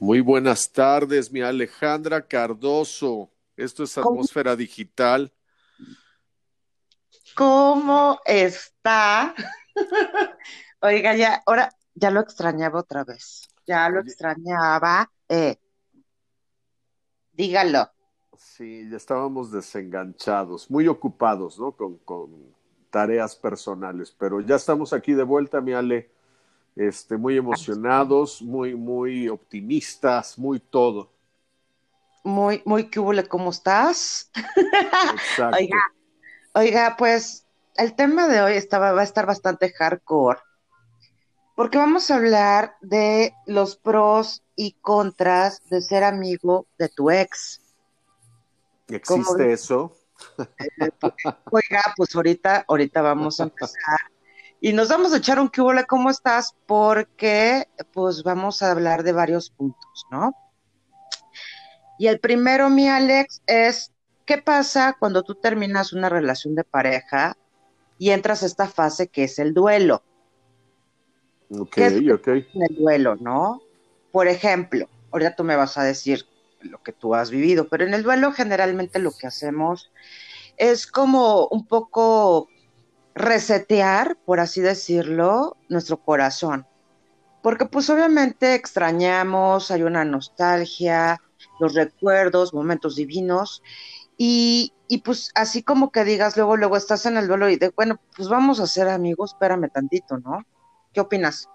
Muy buenas tardes, mi Alejandra Cardoso. Esto es Atmósfera Digital. ¿Cómo está? Oiga, ya, ahora ya lo extrañaba otra vez. Ya lo extrañaba. Eh, dígalo. Sí, ya estábamos desenganchados, muy ocupados, ¿no? Con, con tareas personales, pero ya estamos aquí de vuelta, mi Ale este, muy emocionados, muy, muy optimistas, muy todo. Muy, muy cúbule, ¿cómo estás? Exacto. oiga, oiga, pues el tema de hoy estaba, va a estar bastante hardcore, porque vamos a hablar de los pros y contras de ser amigo de tu ex. ¿Existe eso? Oiga, pues ahorita, ahorita vamos a empezar y nos vamos a echar un cubole, ¿cómo estás? Porque pues vamos a hablar de varios puntos, ¿no? Y el primero, mi Alex, es ¿qué pasa cuando tú terminas una relación de pareja y entras a esta fase que es el duelo? Ok, ok. El duelo, ¿no? Por ejemplo, ahorita tú me vas a decir lo que tú has vivido, pero en el duelo generalmente lo que hacemos es como un poco resetear, por así decirlo, nuestro corazón. Porque pues obviamente extrañamos, hay una nostalgia, los recuerdos, momentos divinos, y, y, pues así como que digas, luego, luego estás en el duelo y de, bueno, pues vamos a ser amigos, espérame tantito, ¿no? ¿Qué opinas?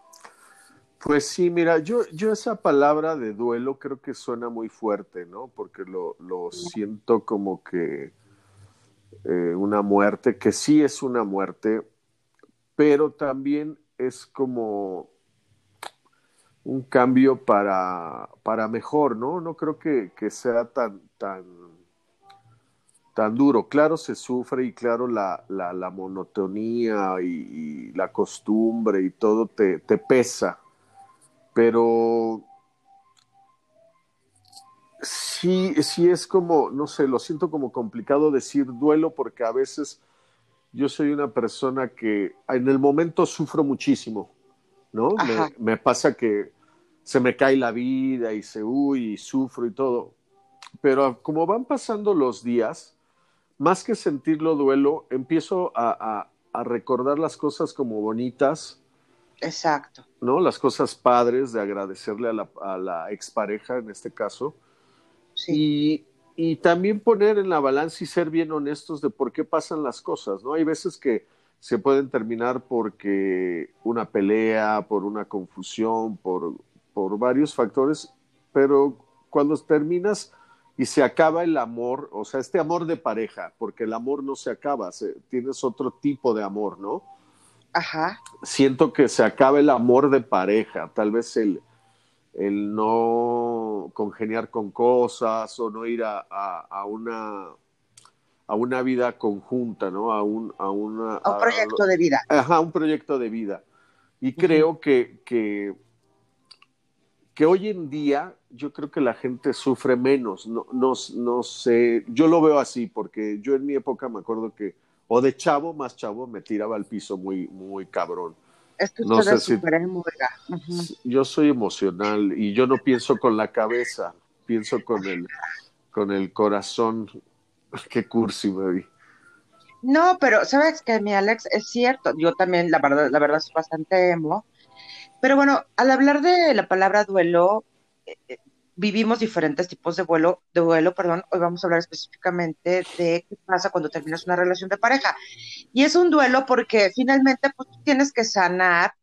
Pues sí, mira, yo, yo esa palabra de duelo creo que suena muy fuerte, ¿no? Porque lo, lo siento como que eh, una muerte, que sí es una muerte, pero también es como un cambio para, para mejor, ¿no? No creo que, que sea tan, tan, tan duro. Claro, se sufre y claro, la, la, la monotonía y, y, la costumbre y todo te, te pesa, pero sí, sí es como, no sé, lo siento como complicado decir duelo porque a veces yo soy una persona que en el momento sufro muchísimo, ¿no? Me, me, pasa que se me cae la vida y se huye y sufro y todo. Pero como van pasando los días, más que sentirlo duelo, empiezo a, a, a recordar las cosas como bonitas. Exacto. ¿No? Las cosas padres de agradecerle a la, a la expareja en este caso y, y, también poner en la balanza y ser bien honestos de por qué pasan las cosas, ¿no? Hay veces que se pueden terminar porque una pelea, por una confusión, por, por varios factores, pero cuando terminas y se acaba el amor, o sea, este amor de pareja, porque el amor no se acaba, se, tienes otro tipo de amor, ¿no? Ajá. Siento que se acaba el amor de pareja, tal vez el, el no congeniar con cosas o no ir a, a, a una a una vida conjunta, ¿no? A un, a una, a un proyecto de vida. Ajá, un proyecto de vida. Y uh -huh. creo que, que, que, hoy en día yo creo que la gente sufre menos. No, no, no sé, yo lo veo así, porque yo en mi época me acuerdo que, o de chavo, más chavo, me tiraba al piso muy, muy cabrón. Es que no sé si... uh -huh. Yo soy emocional y yo no pienso con la cabeza, pienso con el, con el corazón. Qué cursi me vi. No, pero sabes que mi Alex es cierto. Yo también, la verdad, la verdad, soy bastante emo. Pero bueno, al hablar de la palabra duelo, eh, vivimos diferentes tipos de duelo, de duelo, perdón. Hoy vamos a hablar específicamente de qué pasa cuando terminas una relación de pareja. Y es un duelo porque finalmente pues, tienes que sanar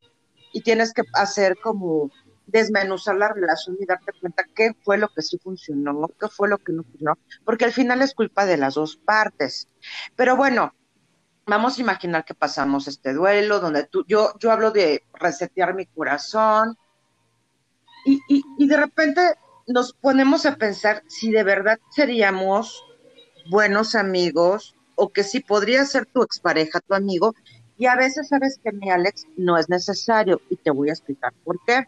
y tienes que hacer como desmenuzar la relación y darte cuenta qué fue lo que sí funcionó, qué fue lo que no funcionó, porque al final es culpa de las dos partes. Pero bueno, vamos a imaginar que pasamos este duelo, donde tú, yo, yo hablo de resetear mi corazón, y, y, y de repente nos ponemos a pensar si de verdad seríamos buenos amigos o que si podría ser tu expareja, tu amigo, y a veces sabes que mi Alex no es necesario y te voy a explicar por qué.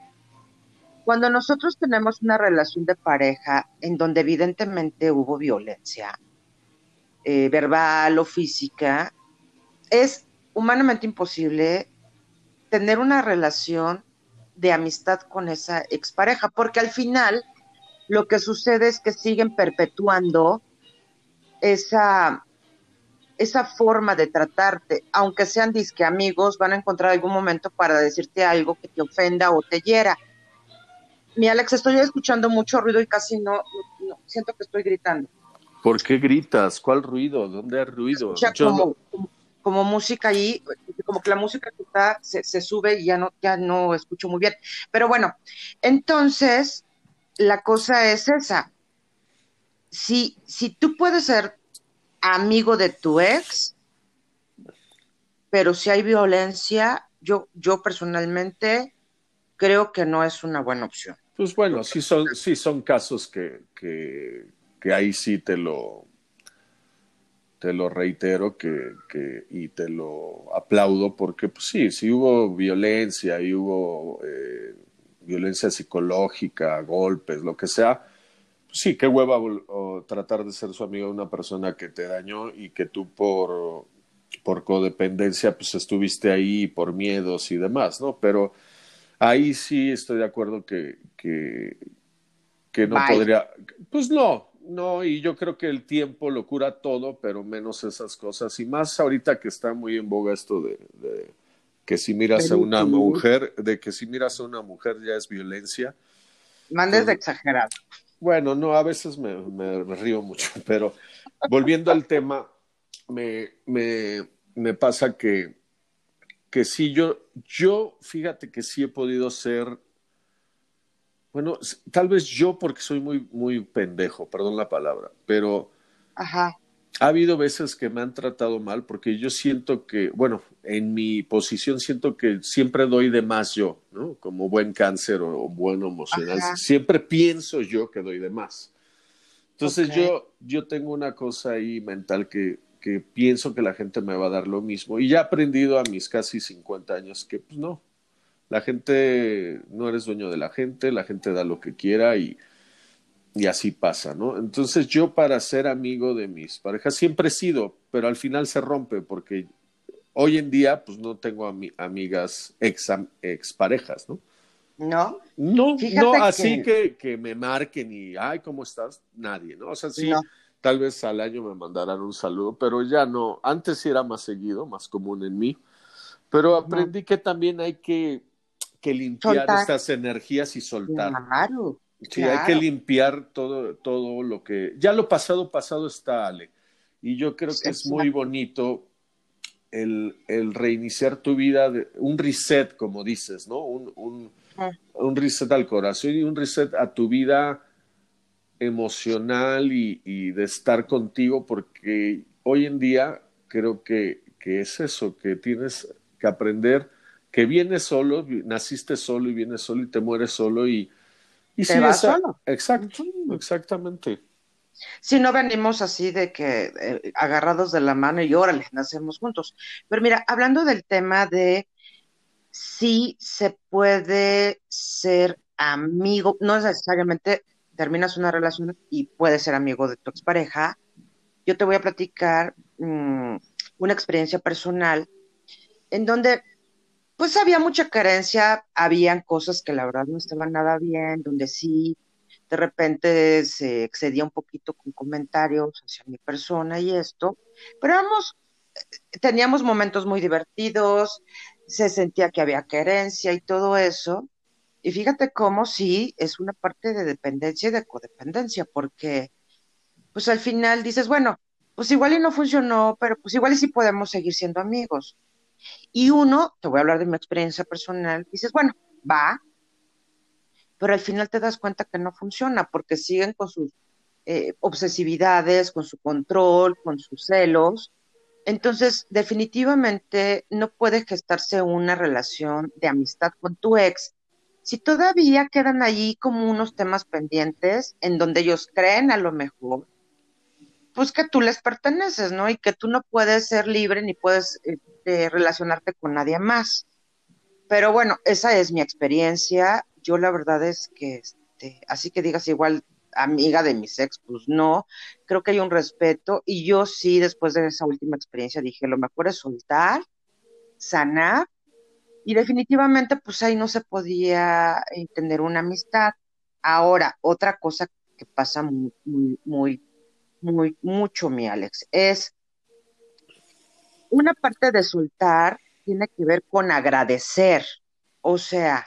Cuando nosotros tenemos una relación de pareja en donde evidentemente hubo violencia eh, verbal o física, es humanamente imposible tener una relación de amistad con esa expareja, porque al final lo que sucede es que siguen perpetuando esa, esa forma de tratarte, aunque sean disque amigos, van a encontrar algún momento para decirte algo que te ofenda o te hiera. Mi Alex, estoy escuchando mucho ruido y casi no, siento que estoy gritando. ¿Por qué gritas? ¿Cuál ruido? ¿Dónde hay ruido? como, como, música ahí, como que la música que está se, se, sube y ya no, ya no escucho muy bien. Pero bueno, entonces la cosa es esa. Si, si tú puedes ser amigo de tu ex, pero si hay violencia, yo, yo personalmente creo que no es una buena opción. Pues bueno, sí son, sí son casos que, que, que ahí sí te lo, te lo reitero que, que, y te lo aplaudo porque pues sí, sí hubo violencia y hubo eh, violencia psicológica, golpes, lo que sea, pues sí, qué hueva o, tratar de ser su amigo de una persona que te dañó y que tú por, por codependencia pues estuviste ahí por miedos y demás, ¿no? Pero ahí sí estoy de acuerdo que, que, que no podría, pues no, no, y yo creo que el tiempo lo cura todo, pero menos esas cosas, y más ahorita que está muy en boga esto de, que si miras a una mujer, de que si miras a una mujer ya es violencia. Mandes de exagerado. Bueno, no, a veces me, me, río mucho, pero volviendo al tema, me, me, me pasa que, que sí, yo, yo, fíjate que sí he podido ser bueno, tal vez yo porque soy muy, muy pendejo, perdón la palabra, pero Ajá. Ha habido veces que me han tratado mal porque yo siento que, bueno, en mi posición siento que siempre doy de más yo, ¿no? Como buen cáncer o, buen emocional. Siempre pienso yo que doy de más. Entonces yo, yo tengo una cosa ahí mental que, que pienso que la gente me va a dar lo mismo. Y ya he aprendido a mis casi 50 años que, pues no, la gente, no eres dueño de la gente, la gente da lo que quiera y, y así pasa, ¿no? Entonces yo para ser amigo de mis parejas siempre he sido, pero al final se rompe porque hoy en día pues no tengo amigas ex, ex parejas, ¿no? No. No, no, así que... que... me marquen y, ay, ¿cómo estás? Nadie, ¿no? O sea, sí, tal vez al año me mandarán un saludo, pero ya no. Antes sí era más seguido, más común en mí. Pero aprendí que también hay que que limpiar estas energías y soltar. Claro. Sí, hay que limpiar todo, todo lo que. Ya lo pasado, pasado está, Ale. Y yo creo que es muy bonito el, el, reiniciar tu vida, de, un reset, como dices, ¿no? Un, un, ah. un, reset al corazón y un reset a tu vida emocional y, y, de estar contigo, porque hoy en día creo que, que es eso, que tienes que aprender que vienes solo, naciste solo y vienes solo y te mueres solo y, y te vas solo. Exacto, exactamente. Si no venimos así de que eh, agarrados de la mano y órale, nacemos juntos. Pero mira, hablando del tema de si se puede ser amigo, no necesariamente terminas una relación y puedes ser amigo de tu expareja. Yo te voy a platicar mm, una experiencia personal en donde pues había mucha carencia, habían cosas que la verdad no estaban nada bien, donde sí, de repente se excedía un poquito con comentarios hacia mi persona y esto, pero vamos, teníamos momentos muy divertidos, se sentía que había carencia y todo eso, y fíjate cómo sí es una parte de dependencia y de codependencia, porque pues al final dices, bueno, pues igual y no funcionó, pero pues igual y sí podemos seguir siendo amigos. Y uno, te voy a hablar de mi experiencia personal, dices, bueno, va, pero al final te das cuenta que no funciona porque siguen con sus eh, obsesividades, con su control, con sus celos. Entonces, definitivamente no puede gestarse una relación de amistad con tu ex si todavía quedan allí como unos temas pendientes en donde ellos creen a lo mejor pues que tú les perteneces, ¿no? Y que tú no puedes ser libre ni puedes eh, relacionarte con nadie más. Pero bueno, esa es mi experiencia. Yo la verdad es que, este, así que digas igual amiga de mis ex, pues no, creo que hay un respeto y yo sí, después de esa última experiencia, dije, lo mejor es soltar, sanar Y definitivamente, pues ahí no se podía eh, tener una amistad. Ahora, otra cosa que pasa muy, muy, muy, muy, mucho, mi Alex, es una parte de soltar tiene que ver con agradecer. O sea,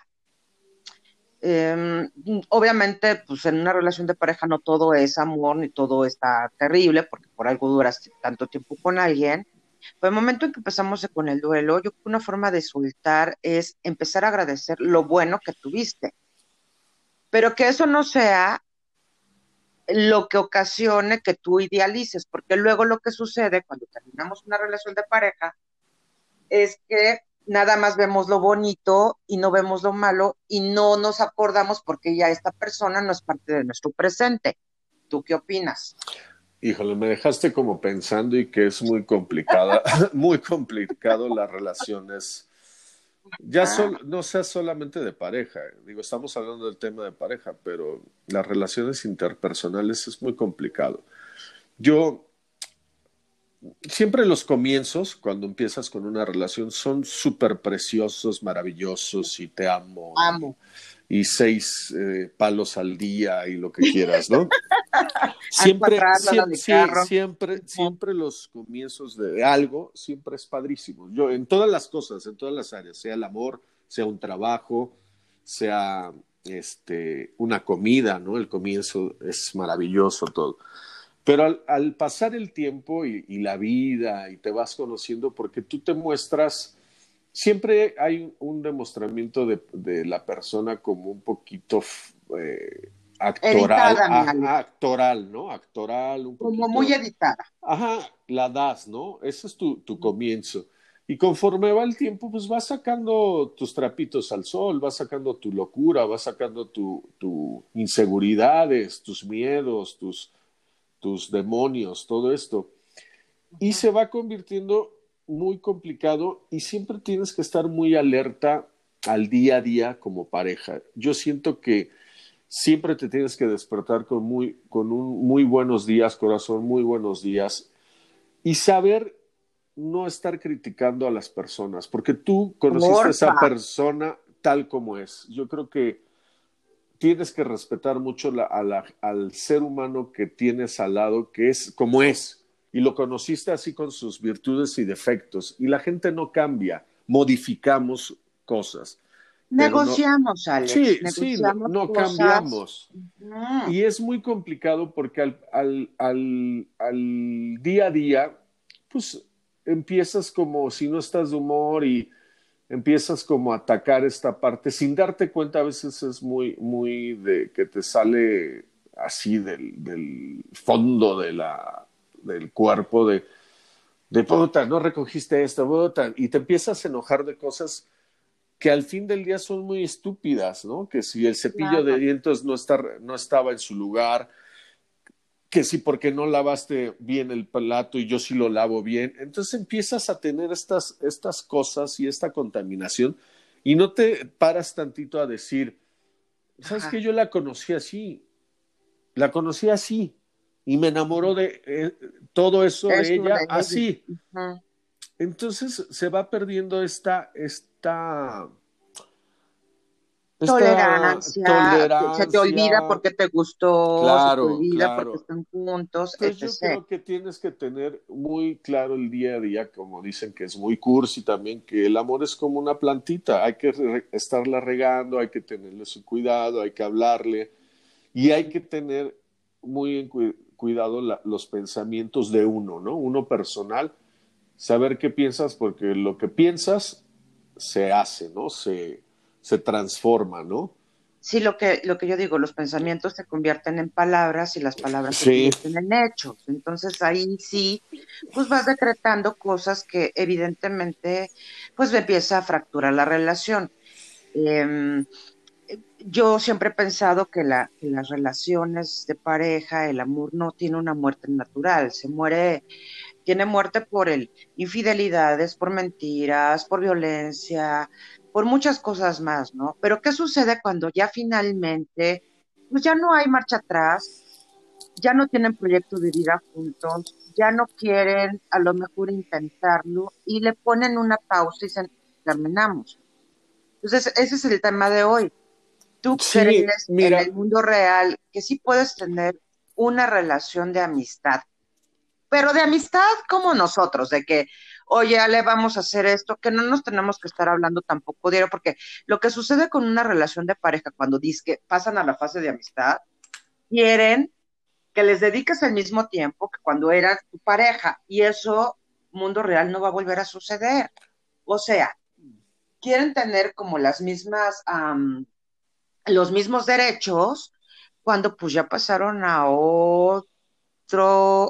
em, obviamente, pues en una relación de pareja no todo es amor ni todo está terrible, porque por algo duras tanto tiempo con alguien. Pero el momento en que empezamos con el duelo, yo creo que una forma de soltar es empezar a agradecer lo bueno que tuviste. Pero que eso no sea lo que ocasione que tú idealices, porque luego lo que sucede cuando terminamos una relación de pareja es que nada más vemos lo bonito y no vemos lo malo y no nos acordamos porque ya esta persona no es parte de nuestro presente. ¿Tú qué opinas? Híjole, me dejaste como pensando y que es muy complicada, muy complicado las relaciones. Ya no sea solamente de pareja, digo, estamos hablando del tema de pareja, pero las relaciones interpersonales es muy complicado. Yo, siempre los comienzos, cuando empiezas con una relación, son súper preciosos, maravillosos y te amo. Amo y seis eh, palos al día y lo que quieras, ¿no? siempre, siempre, siempre, siempre los comienzos de algo, siempre es padrísimo. Yo, en todas las cosas, en todas las áreas, sea el amor, sea un trabajo, sea este, una comida, ¿no? El comienzo es maravilloso todo. Pero al, pasar el tiempo y, y, la vida y te vas conociendo, porque tú te muestras siempre hay un demostramiento de, la persona como un poquito eh, actoral, actoral, ¿no? Actoral, un Como muy editada. Ajá, la das, ¿no? Ese es tu, comienzo. Y conforme va el tiempo, pues vas sacando tus trapitos al sol, vas sacando tu locura, vas sacando tus tu inseguridades, tus miedos, tus, tus demonios, todo esto. Y se va convirtiendo muy complicado y siempre tienes que estar muy alerta al día a día como pareja. Yo siento que siempre te tienes que despertar con muy, con un muy buenos días, corazón, muy buenos días y saber no estar criticando a las personas, porque tú conociste a esa persona tal como es. Yo creo que tienes que respetar mucho al ser humano que tienes al lado, que es como es y lo conociste así con sus virtudes y defectos. Y la gente no cambia, modificamos cosas. Negociamos, Alex. Sí, sí, no, cambiamos. Y es muy complicado porque al, al, al, al, día a día, pues empiezas como si no estás de humor y empiezas como a atacar esta parte sin darte cuenta. A veces es muy, muy de que te sale así del, del fondo de la, del cuerpo de, de puta, no recogiste esto, puta, y te empiezas a enojar de cosas que al fin del día son muy estúpidas, ¿no? Que si el cepillo de dientes no, está, no estaba en su lugar, que si porque no lavaste bien el plato y yo sí lo lavo bien, entonces empiezas a tener estas, estas cosas y esta contaminación y no te paras tantito a decir, ¿sabes que Yo la conocí así, la conocí así, y me enamoró de eh, todo eso de ella así. Entonces se va perdiendo esta, esta, tolerancia, se te olvida porque te gustó, claro, se te olvida porque están juntos. yo creo que tienes que tener muy claro el día a día, como dicen que es muy cursi también, que el amor es como una plantita, hay que estarla regando, hay que tenerle su cuidado, hay que hablarle y hay que tener muy en cuidado los pensamientos de uno, ¿no? Uno personal, saber qué piensas, porque lo que piensas se hace, ¿no? Se, se transforma, ¿no? Sí, lo que, lo que yo digo, los pensamientos se convierten en palabras y las palabras se convierten en hechos. Entonces ahí sí, pues vas decretando cosas que evidentemente, pues empieza a fracturar la relación. Eh, yo siempre he pensado que, la, las relaciones de pareja, el amor no tiene una muerte natural, se muere, tiene muerte por el infidelidades, por mentiras, por violencia, por muchas cosas más, ¿no? Pero ¿qué sucede cuando ya finalmente, pues ya no hay marcha atrás, ya no tienen proyecto de vida juntos, ya no quieren a lo mejor intentarlo y le ponen una pausa y dicen, terminamos Entonces, ese es el tema de hoy. Tú crees en el mundo real que sí puedes tener una relación de amistad, pero de amistad como nosotros, de que, oye, Ale, vamos a hacer esto, que no nos tenemos que estar hablando tampoco diario, porque lo que sucede con una relación de pareja cuando dice que pasan a la fase de amistad, quieren que les dediques el mismo tiempo que cuando eras tu pareja, y eso, mundo real, no va a volver a suceder. O sea, quieren tener como las mismas, los mismos derechos cuando pues ya pasaron a otro,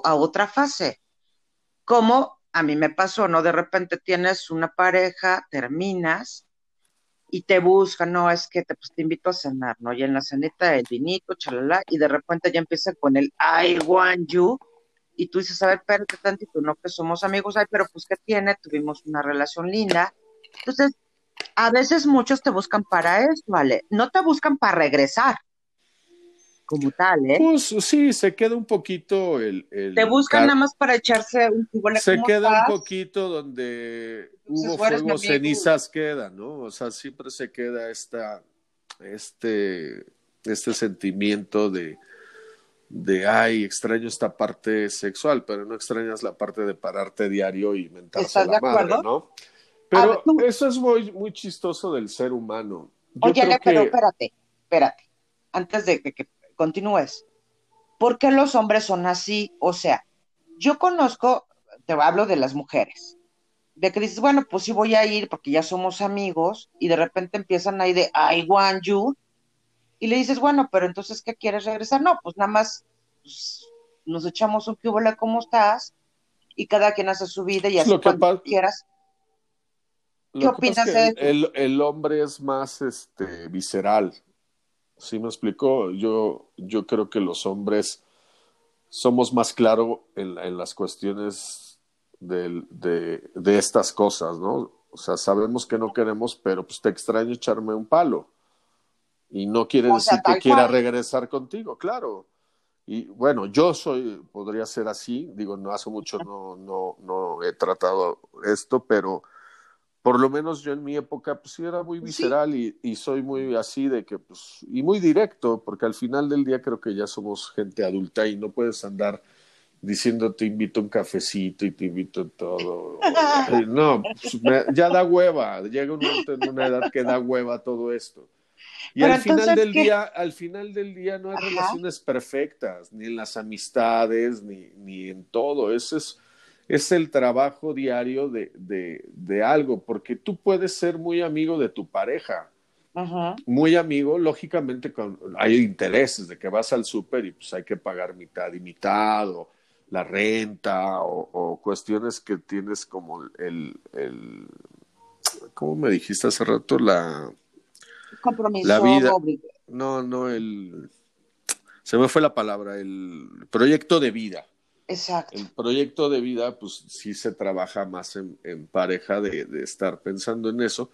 a otra fase. Como a mí me pasó, ¿no? De repente tienes una pareja, terminas y te buscan, no, es que te, pues, te invito a cenar, ¿no? Y en la cenita el vinito, chalala, y de repente ya empieza con el I want you, y tú dices, a ver, espérate tantito, no que somos amigos, ay, pero pues, ¿qué tiene? Tuvimos una relación linda. Entonces, a veces muchos te buscan para eso, ¿vale? No te buscan para regresar como tal, ¿eh? Pues sí, se queda un poquito el... te buscan nada más para echarse un Se queda un poquito donde hubo fuego, cenizas quedan, ¿no? O sea, siempre se queda esta, este, este sentimiento de, de, ay, extraño esta parte sexual, pero no extrañas la parte de pararte diario y mentarse la madre, ¿no? Pero eso es muy, muy chistoso del ser humano. Oye, pero espérate, espérate, antes de que, continúes. ¿Por qué los hombres son así? O sea, yo conozco, te hablo de las mujeres, de que dices, bueno, pues sí voy a ir porque ya somos amigos, y de repente empiezan ahí de I want you, y le dices, bueno, pero entonces, ¿qué quieres regresar? No, pues nada más pues, nos echamos un cubole, ¿cómo estás? Y cada quien hace su vida y así cuando quieras. ¿Qué opinas de el, el, hombre es más este visceral. ¿Sí me explicó? Yo, yo creo que los hombres somos más claros en, en, las cuestiones de, de, de, estas cosas, ¿no? O sea, sabemos que no queremos, pero pues te extraño echarme un palo. Y no quiere decir que quiera regresar contigo, claro. Y bueno, yo soy, podría ser así, digo, no hace mucho no, no, no he tratado esto, pero por lo menos yo en mi época, pues sí era muy visceral y, y, soy muy así de que, pues, y muy directo, porque al final del día creo que ya somos gente adulta y no puedes andar diciendo te invito a un cafecito y te invito a todo. no, pues, ya da hueva, llega un momento en una edad que da hueva todo esto. Y al final del día, al final del día no hay relaciones perfectas, ni en las amistades, ni, ni en todo. Eso es, es el trabajo diario de, de, de, algo, porque tú puedes ser muy amigo de tu pareja, muy amigo, lógicamente con, hay intereses de que vas al súper y pues hay que pagar mitad y mitad, o la renta, o, cuestiones que tienes como el, el, ¿cómo me dijiste hace rato? La, compromiso, la vida. No, no, el, se me fue la palabra, el proyecto de vida Exacto. El proyecto de vida, pues sí se trabaja más en, pareja de, estar pensando en eso.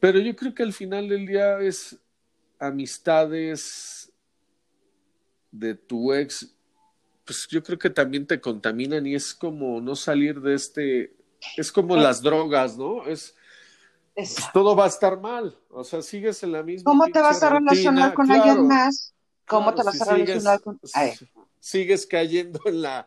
Pero yo creo que al final del día es amistades de tu ex, pues yo creo que también te contaminan y es como no salir de este, es como las drogas, ¿no? Es, pues, todo va a estar mal, o sea, sigues en la misma. ¿Cómo te vas a relacionar con alguien más? ¿Cómo te vas a relacionar con.? Sigues cayendo en la,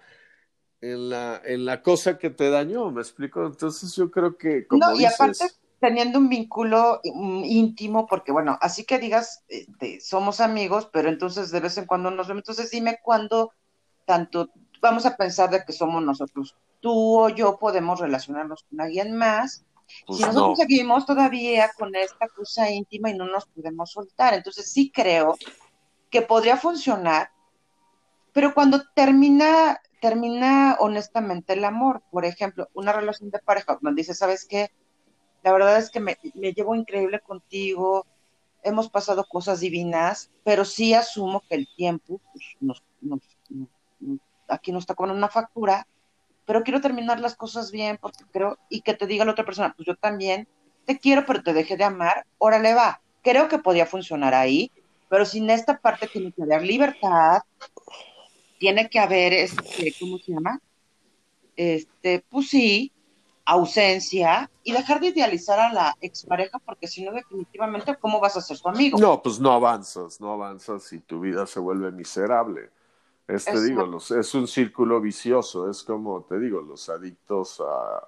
en la, en la cosa que te dañó, ¿me explico? Entonces yo creo que como No, y aparte teniendo un vínculo mm, íntimo, porque bueno, así que digas, este, somos amigos, pero entonces de vez en cuando nos vemos, entonces dime cuándo tanto vamos a pensar de que somos nosotros, tú o yo podemos relacionarnos con alguien más, pues si nosotros seguimos todavía con esta cosa íntima y no nos podemos soltar, entonces sí creo que podría funcionar pero cuando termina, termina honestamente el amor, por ejemplo, una relación de pareja, donde dice, ¿sabes qué? La verdad es que me, llevo increíble contigo, hemos pasado cosas divinas, pero sí asumo que el tiempo pues, aquí nos está con una factura, pero quiero terminar las cosas bien porque creo, y que te diga la otra persona, pues yo también te quiero, pero te dejé de amar, órale va. Creo que podía funcionar ahí, pero sin esta parte tiene que haber libertad, tiene que haber, este, ¿cómo se llama? Este, pues sí, ausencia y dejar de idealizar a la expareja porque si no definitivamente cómo vas a ser tu amigo. No, pues no avanzas, no avanzas y tu vida se vuelve miserable. Es, te digo, los, es un círculo vicioso, es como te digo, los adictos a,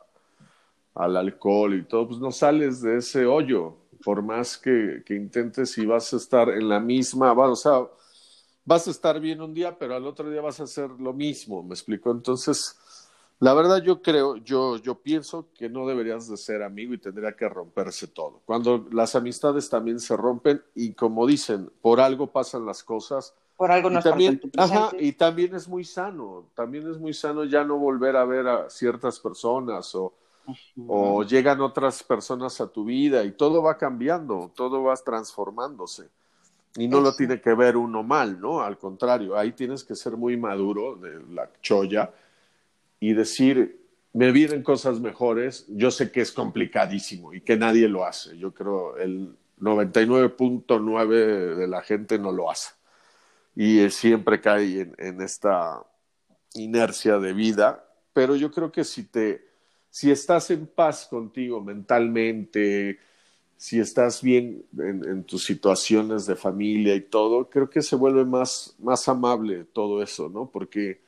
al alcohol y todo, pues no sales de ese hoyo, por más que, que intentes y vas a estar en la misma, o sea, vas a estar bien un día, pero al otro día vas a hacer lo mismo, ¿me explico? Entonces, la verdad yo creo, yo, yo pienso que no deberías de ser amigo y tendría que romperse todo. Cuando las amistades también se rompen y como dicen, por algo pasan las cosas. Por algo no también, ajá, y también es muy sano, también es muy sano ya no volver a ver a ciertas personas o, o llegan otras personas a tu vida y todo va cambiando, todo va transformándose. Y no lo tiene que ver uno mal, ¿no? Al contrario, ahí tienes que ser muy maduro de la cholla y decir, me vienen cosas mejores, yo sé que es complicadísimo y que nadie lo hace. Yo creo el 99.9 de la gente no lo hace. Y siempre cae en, en, esta inercia de vida. Pero yo creo que si te, si estás en paz contigo mentalmente, si estás bien en, tus situaciones de familia y todo, creo que se vuelve más, más amable todo eso, ¿no? Porque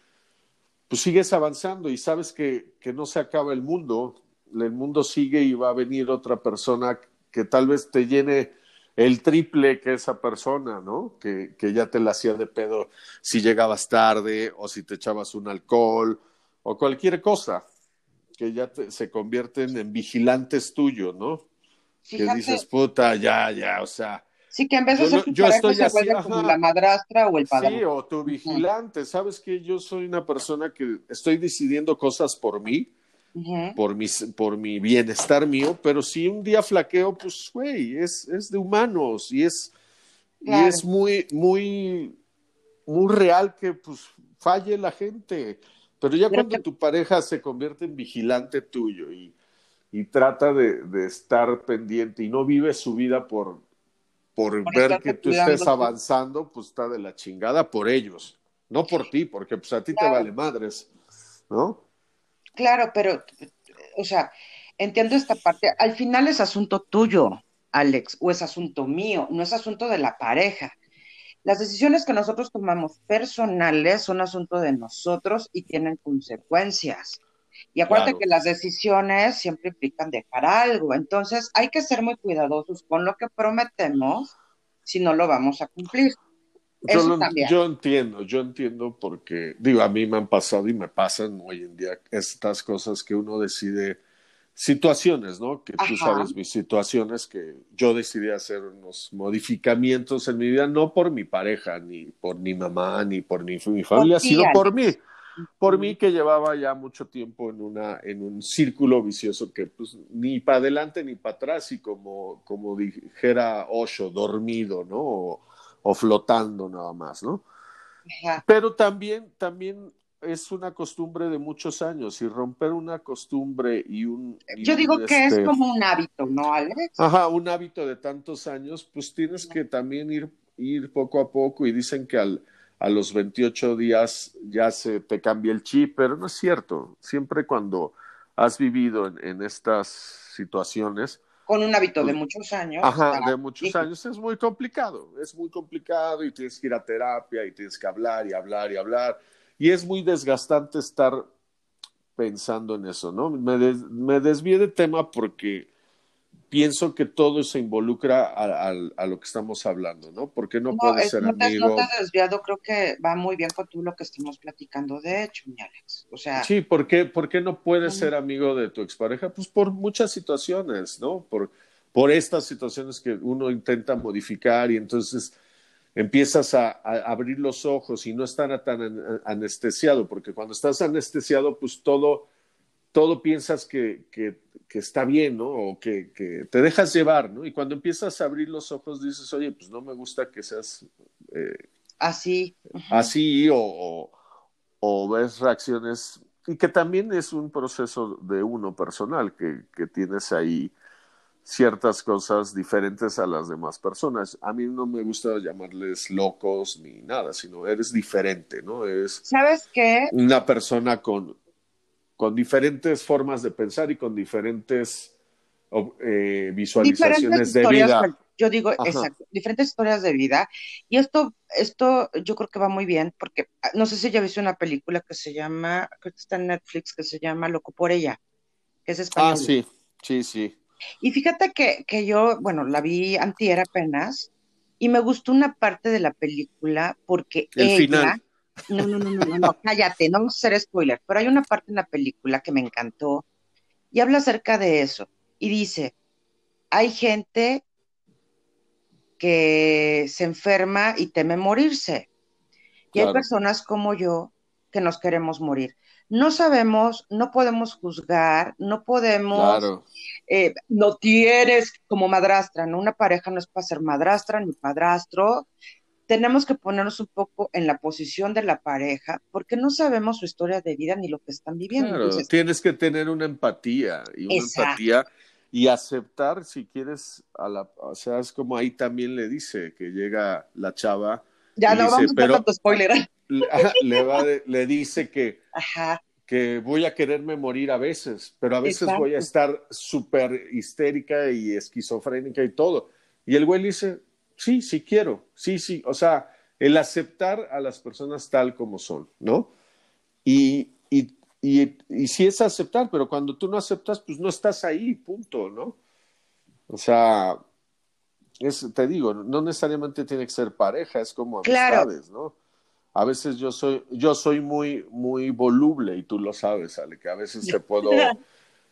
pues sigues avanzando y sabes que, que no se acaba el mundo, el mundo sigue y va a venir otra persona que tal vez te llene el triple que esa persona, ¿no? Que, que ya te la hacía de pedo si llegabas tarde o si te echabas un alcohol o cualquier cosa, que ya te, se convierten en vigilantes tuyos, ¿no? Fíjate. Que dices, puta, ya, ya, o sea, Sí, que en vez de ser tu yo estoy se así, como la madrastra o el padre. Sí, o tu vigilante. ¿Sabes que Yo soy una persona que estoy decidiendo cosas por mí, por, mis, por mi bienestar mío, pero si un día flaqueo, pues, güey, es, es de humanos y es, y es muy, muy, muy real que, pues, falle la gente. Pero ya cuando tu pareja se convierte en vigilante tuyo y, y trata de, de estar pendiente y no vive su vida por por, ver que tú estés avanzando, pues está de la chingada por ellos, no por ti, porque pues a ti te vale madres, ¿no? Claro, pero, o sea, entiendo esta parte, al final es asunto tuyo, Alex, o es asunto mío, no es asunto de la pareja. Las decisiones que nosotros tomamos personales son asunto de nosotros y tienen consecuencias. Y acuérdate que las decisiones siempre implican dejar algo. Entonces hay que ser muy cuidadosos con lo que prometemos si no lo vamos a cumplir. Yo, yo, entiendo, yo entiendo porque, digo, a mí me han pasado y me pasan hoy en día estas cosas que uno decide, situaciones, ¿no? Que tú sabes mis situaciones, que yo decidí hacer unos modificamientos en mi vida, no por mi pareja, ni por mi mamá, ni por mi, mi familia, sino por mí por mí que llevaba ya mucho tiempo en, una, en un círculo vicioso que pues ni para adelante ni para atrás y como, como dijera Osho, dormido, ¿no? O, o flotando nada más, ¿no? Pero también, también es una costumbre de muchos años y romper una costumbre y un... Yo digo que es este como un hábito, ¿no, Alex? Ajá, un hábito de tantos años, pues tienes que también ir, ir poco a poco y dicen que al a los 28 días ya se te cambia el chip, pero no es cierto. Siempre cuando has vivido en, estas situaciones. Con un hábito de pues, muchos años. Ajá, de muchos años es muy complicado. Es muy complicado y tienes que ir a terapia y tienes que hablar y hablar y hablar. Y es muy desgastante estar pensando en eso, ¿no? Me, me desvié de tema porque pienso que todo se involucra a, a, lo que estamos hablando, ¿no? Porque no, puede ser no amigo. no te desviado, creo que va muy bien con tú lo que estamos platicando, de hecho, mi Alex. O sea. Sí, ¿por qué, por qué no puedes ser amigo de tu expareja? Pues por muchas situaciones, ¿no? Por, por estas situaciones que uno intenta modificar y entonces empiezas a, a abrir los ojos y no estar tan anestesiado, porque cuando estás anestesiado, pues todo todo piensas que, que, que está bien, ¿no? O que, que, te dejas llevar, ¿no? Y cuando empiezas a abrir los ojos dices, oye, pues no me gusta que seas eh, así. Así o, o, ves reacciones y que también es un proceso de uno personal, que, que tienes ahí ciertas cosas diferentes a las demás personas. A mí no me gusta llamarles locos ni nada, sino eres diferente, ¿no? Eres ¿Sabes qué? Una persona con, con diferentes formas de pensar y con diferentes eh, visualizaciones de vida. Yo digo, exacto, diferentes historias de vida. Y esto, esto yo creo que va muy bien, porque ah, no sé si ya viste una película que se llama, creo que está en Netflix, que se llama Loco por ella, que es español. Ah, sí, sí, sí. Y fíjate que, que yo, bueno, la vi antier apenas, y me gustó una parte de la película porque El final. No, no, no, no, no, cállate, no vamos a hacer spoiler, pero hay una parte en la película que me encantó y habla acerca de eso. Y dice, hay gente que se enferma y teme morirse. Y hay personas como yo que nos queremos morir. No sabemos, no podemos juzgar, no podemos, eh, no tienes como madrastra, ¿no? Una pareja no es para ser madrastra ni padrastro. Tenemos que ponernos un poco en la posición de la pareja porque no sabemos su historia de vida ni lo que están viviendo. Claro, tienes que tener una empatía y una empatía y aceptar si quieres a la, o sea, es como ahí también le dice que llega la chava. Ya no vamos a tanto spoiler. Le, va le dice que, que voy a quererme morir a veces, pero a veces voy a estar súper histérica y esquizofrénica y todo. Y el güey le dice, sí, sí quiero, sí, sí, o sea, el aceptar a las personas tal como son, ¿no? Y, y y, y sí es aceptar, pero cuando tú no aceptas, pues no estás ahí, punto, ¿no? O sea, es, te digo, no necesariamente tiene que ser pareja, es como amistades, ¿no? A veces yo soy, yo soy muy, muy voluble y tú lo sabes, Ale, que a veces te puedo,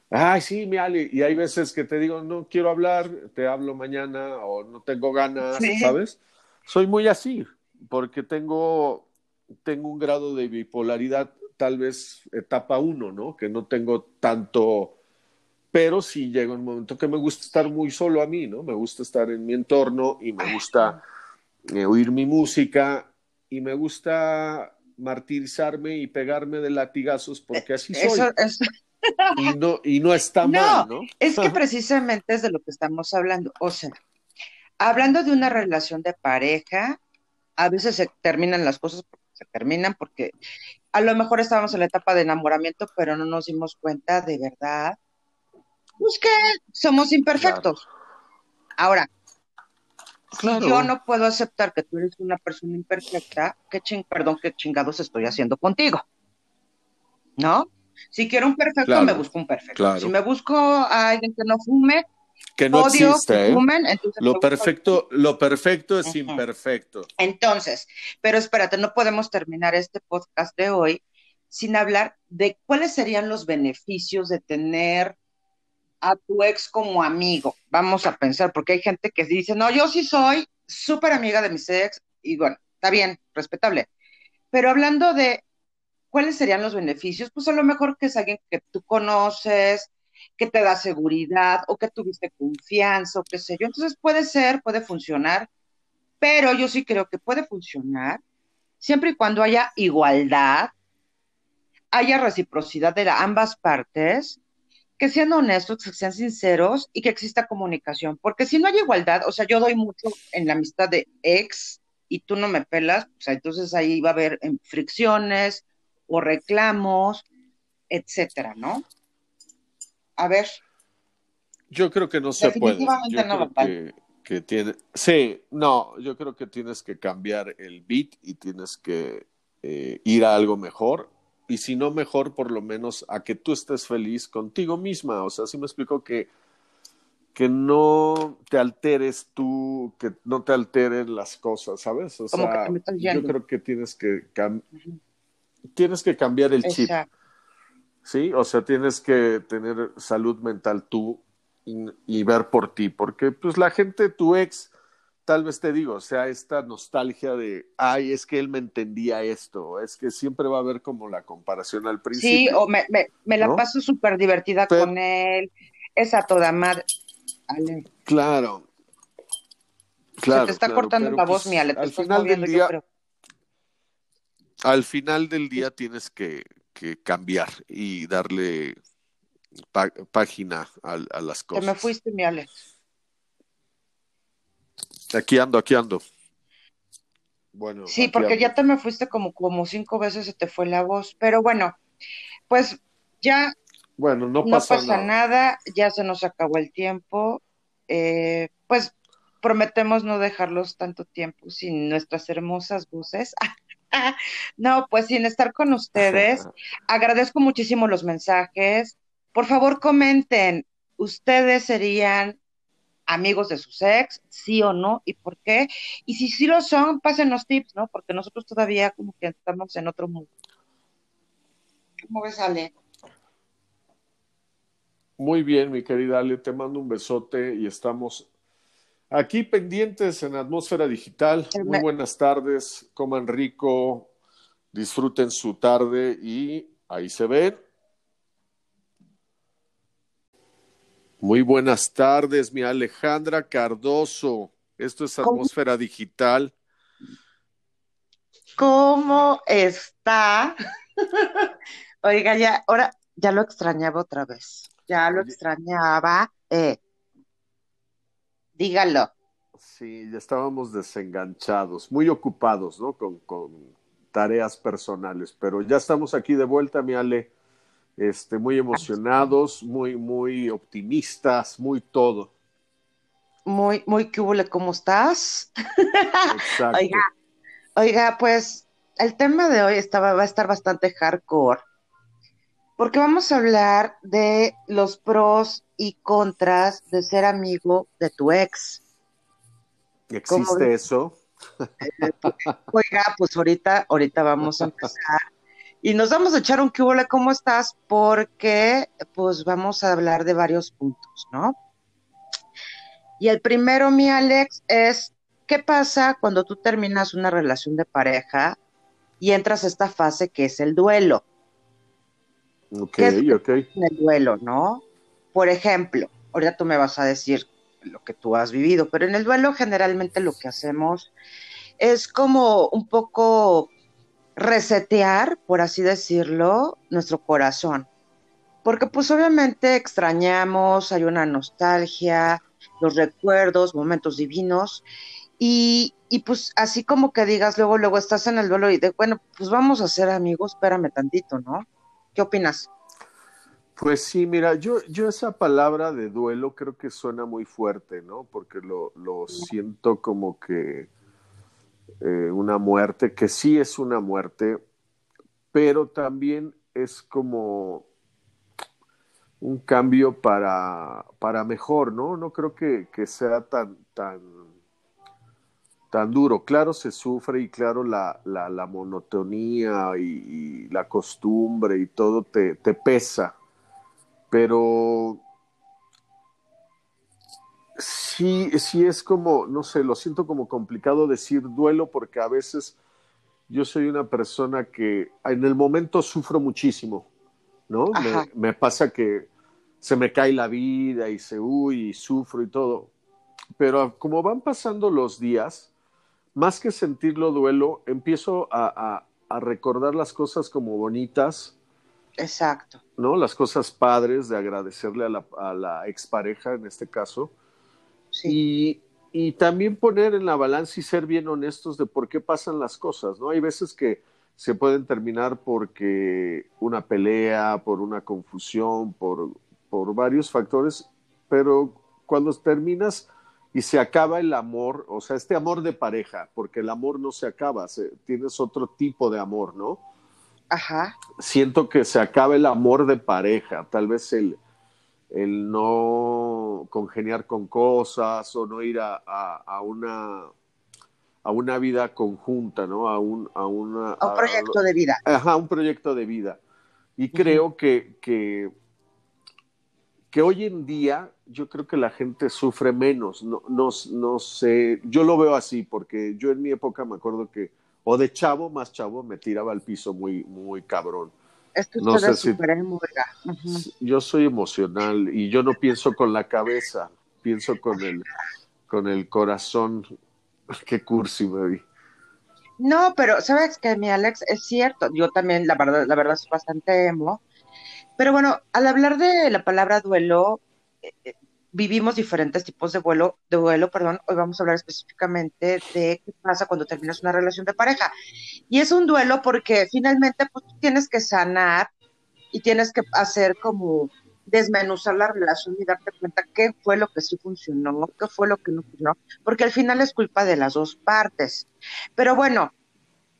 ay, sí, mi Ale, y hay veces que te digo, no quiero hablar, te hablo mañana o no tengo ganas, ¿sabes? Soy muy así, porque tengo, tengo un grado de bipolaridad tal vez etapa uno, ¿no? Que no tengo tanto, pero sí llega un momento que me gusta estar muy solo a mí, ¿no? Me gusta estar en mi entorno y me gusta eh, oír mi música y me gusta martirizarme y pegarme de latigazos porque así soy. Y, no, y no está mal, ¿no? Es que precisamente es de lo que estamos hablando. O sea, hablando de una relación de pareja, a veces se terminan las cosas se terminan porque a lo mejor estábamos en la etapa de enamoramiento, pero no nos dimos cuenta de verdad, pues que somos imperfectos. Ahora, si yo no puedo aceptar que tú eres una persona imperfecta, ¿qué ching, perdón, qué chingados estoy haciendo contigo? ¿No? Si quiero un perfecto, me busco un perfecto. Si me busco a alguien que no fume, que no existe. ¿eh? lo perfecto, lo perfecto es imperfecto. Entonces, pero espérate, no podemos terminar este podcast de hoy sin hablar de cuáles serían los beneficios de tener a tu ex como amigo. Vamos a pensar, porque hay gente que dice, no, yo sí soy súper amiga de mis ex, y bueno, está bien, respetable. Pero hablando de cuáles serían los beneficios, pues a lo mejor que es alguien que tú conoces, que te da seguridad o que tuviste confianza o qué sé yo. Entonces puede ser, puede funcionar, pero yo sí creo que puede funcionar siempre y cuando haya igualdad, haya reciprocidad de ambas partes, que sean honestos, que sean sinceros y que exista comunicación. Porque si no hay igualdad, o sea, yo doy mucho en la amistad de ex y tú no me pelas, sea, entonces ahí va a haber em, fricciones o reclamos, etcétera, ¿no? A ver. Yo creo que no se puede. Yo no creo que, tiene. Sí, no, yo creo que tienes que cambiar el beat y tienes que eh, ir a algo mejor. Y si no mejor, por lo menos a que tú estés feliz contigo misma. O sea, sí me explico que, que no te alteres tú, que no te alteren las cosas, ¿sabes? O sea, yo creo que tienes que, tienes que cambiar el chip. ¿sí? O sea, tienes que tener salud mental tú y, ver por ti, porque pues la gente, tu ex, tal vez te digo, o sea, esta nostalgia de, ay, es que él me entendía esto, es que siempre va a haber como la comparación al principio. Sí, o me, me, la paso súper divertida con él, es a toda madre. Claro. Claro, Se te está cortando la voz, pues, al final del día, Al final del día tienes que, que cambiar y darle página a, las cosas. Que me fuiste, mi Alex. Aquí ando, aquí ando. Bueno. Sí, porque ya te me fuiste como, como cinco veces, se te fue la voz. Pero bueno, pues ya bueno, no pasa, nada. ya se nos acabó el tiempo. Eh, pues prometemos no dejarlos tanto tiempo sin nuestras hermosas voces. no, pues sin estar con ustedes. Agradezco muchísimo los mensajes. Por favor, comenten, ¿ustedes serían amigos de sus ex, sí o no, y por qué? Y si sí lo son, pásenos tips, ¿no? Porque nosotros todavía como que estamos en otro mundo. ¿Cómo ves, Ale? Muy bien, mi querida Ale, te mando un besote y estamos aquí pendientes en Atmósfera Digital. Muy buenas tardes, coman rico, disfruten su tarde y ahí se ven. Muy buenas tardes, mi Alejandra Cardoso. Esto es Atmósfera Digital. ¿Cómo está? Oiga, ya, ahora ya lo extrañaba otra vez ya lo extrañaba. Eh, dígalo. Sí, ya estábamos desenganchados, muy ocupados, ¿no? Con, tareas personales, pero ya estamos aquí de vuelta, mi Ale. Este, muy emocionados, muy, muy optimistas, muy todo. Muy, muy cúbule, ¿cómo estás? Exacto. oiga, oiga, pues el tema de hoy estaba, va a estar bastante hardcore porque vamos a hablar de los pros y contras de ser amigo de tu ex. ¿Existe eso? Oiga, pues ahorita, ahorita vamos a empezar. Y nos vamos a echar un cubole, ¿cómo estás? Porque pues vamos a hablar de varios puntos, ¿no? Y el primero, mi Alex, es ¿qué pasa cuando tú terminas una relación de pareja y entras a esta fase que es el duelo? Ok, ok. En el duelo, ¿no? Por ejemplo, ahorita tú me vas a decir lo que tú has vivido, pero en el duelo generalmente lo que hacemos es como un poco resetear, por así decirlo, nuestro corazón. Porque pues obviamente extrañamos, hay una nostalgia, los recuerdos, momentos divinos, y, pues así como que digas, luego, luego estás en el duelo y de, bueno, pues vamos a ser amigos, espérame tantito, ¿no? ¿Qué opinas? Pues sí, mira, yo, yo esa palabra de duelo creo que suena muy fuerte, ¿no? Porque lo, lo siento como que eh, una muerte, que sí es una muerte, pero también es como un cambio para, para mejor, ¿no? No creo que, que sea tan, tan tan duro. Claro, se sufre y claro, la, la, la monotonía y, la costumbre y todo te, te, pesa, pero sí, sí es como, no sé, lo siento como complicado decir duelo porque a veces yo soy una persona que en el momento sufro muchísimo, ¿no? Me, me, pasa que se me cae la vida y se huye y sufro y todo. Pero como van pasando los días, más que sentirlo duelo, empiezo a, recordar las cosas como bonitas. Exacto. ¿No? Las cosas padres de agradecerle a la, a la expareja en este caso. Sí. Y, también poner en la balanza y ser bien honestos de por qué pasan las cosas, ¿no? Hay veces que se pueden terminar porque una pelea, por una confusión, por, por varios factores, pero cuando terminas y se acaba el amor, o sea, este amor de pareja, porque el amor no se acaba, tienes otro tipo de amor, ¿no? Ajá. Siento que se acaba el amor de pareja, tal vez el, el no congeniar con cosas o no ir a, a, una a una vida conjunta, ¿no? A un, a una, a un proyecto de vida. Ajá, un proyecto de vida. Y creo que, que, que hoy en día yo creo que la gente sufre menos, no, no, no sé, yo lo veo así, porque yo en mi época me acuerdo que, o de chavo, más chavo, me tiraba al piso muy, muy cabrón. Es que no sé si, Yo soy emocional y yo no pienso con la cabeza, pienso con el, con el corazón. Qué cursi vi. No, pero sabes que mi Alex es cierto. Yo también, la verdad, la verdad, soy bastante emo. Pero bueno, al hablar de la palabra duelo, eh, vivimos diferentes tipos de vuelo, de duelo, perdón. Hoy vamos a hablar específicamente de qué pasa cuando terminas una relación de pareja. Y es un duelo porque finalmente pues, tienes que sanar y tienes que hacer como desmenuzar la relación y darte cuenta qué fue lo que sí funcionó, qué fue lo que no funcionó, porque al final es culpa de las dos partes. Pero bueno,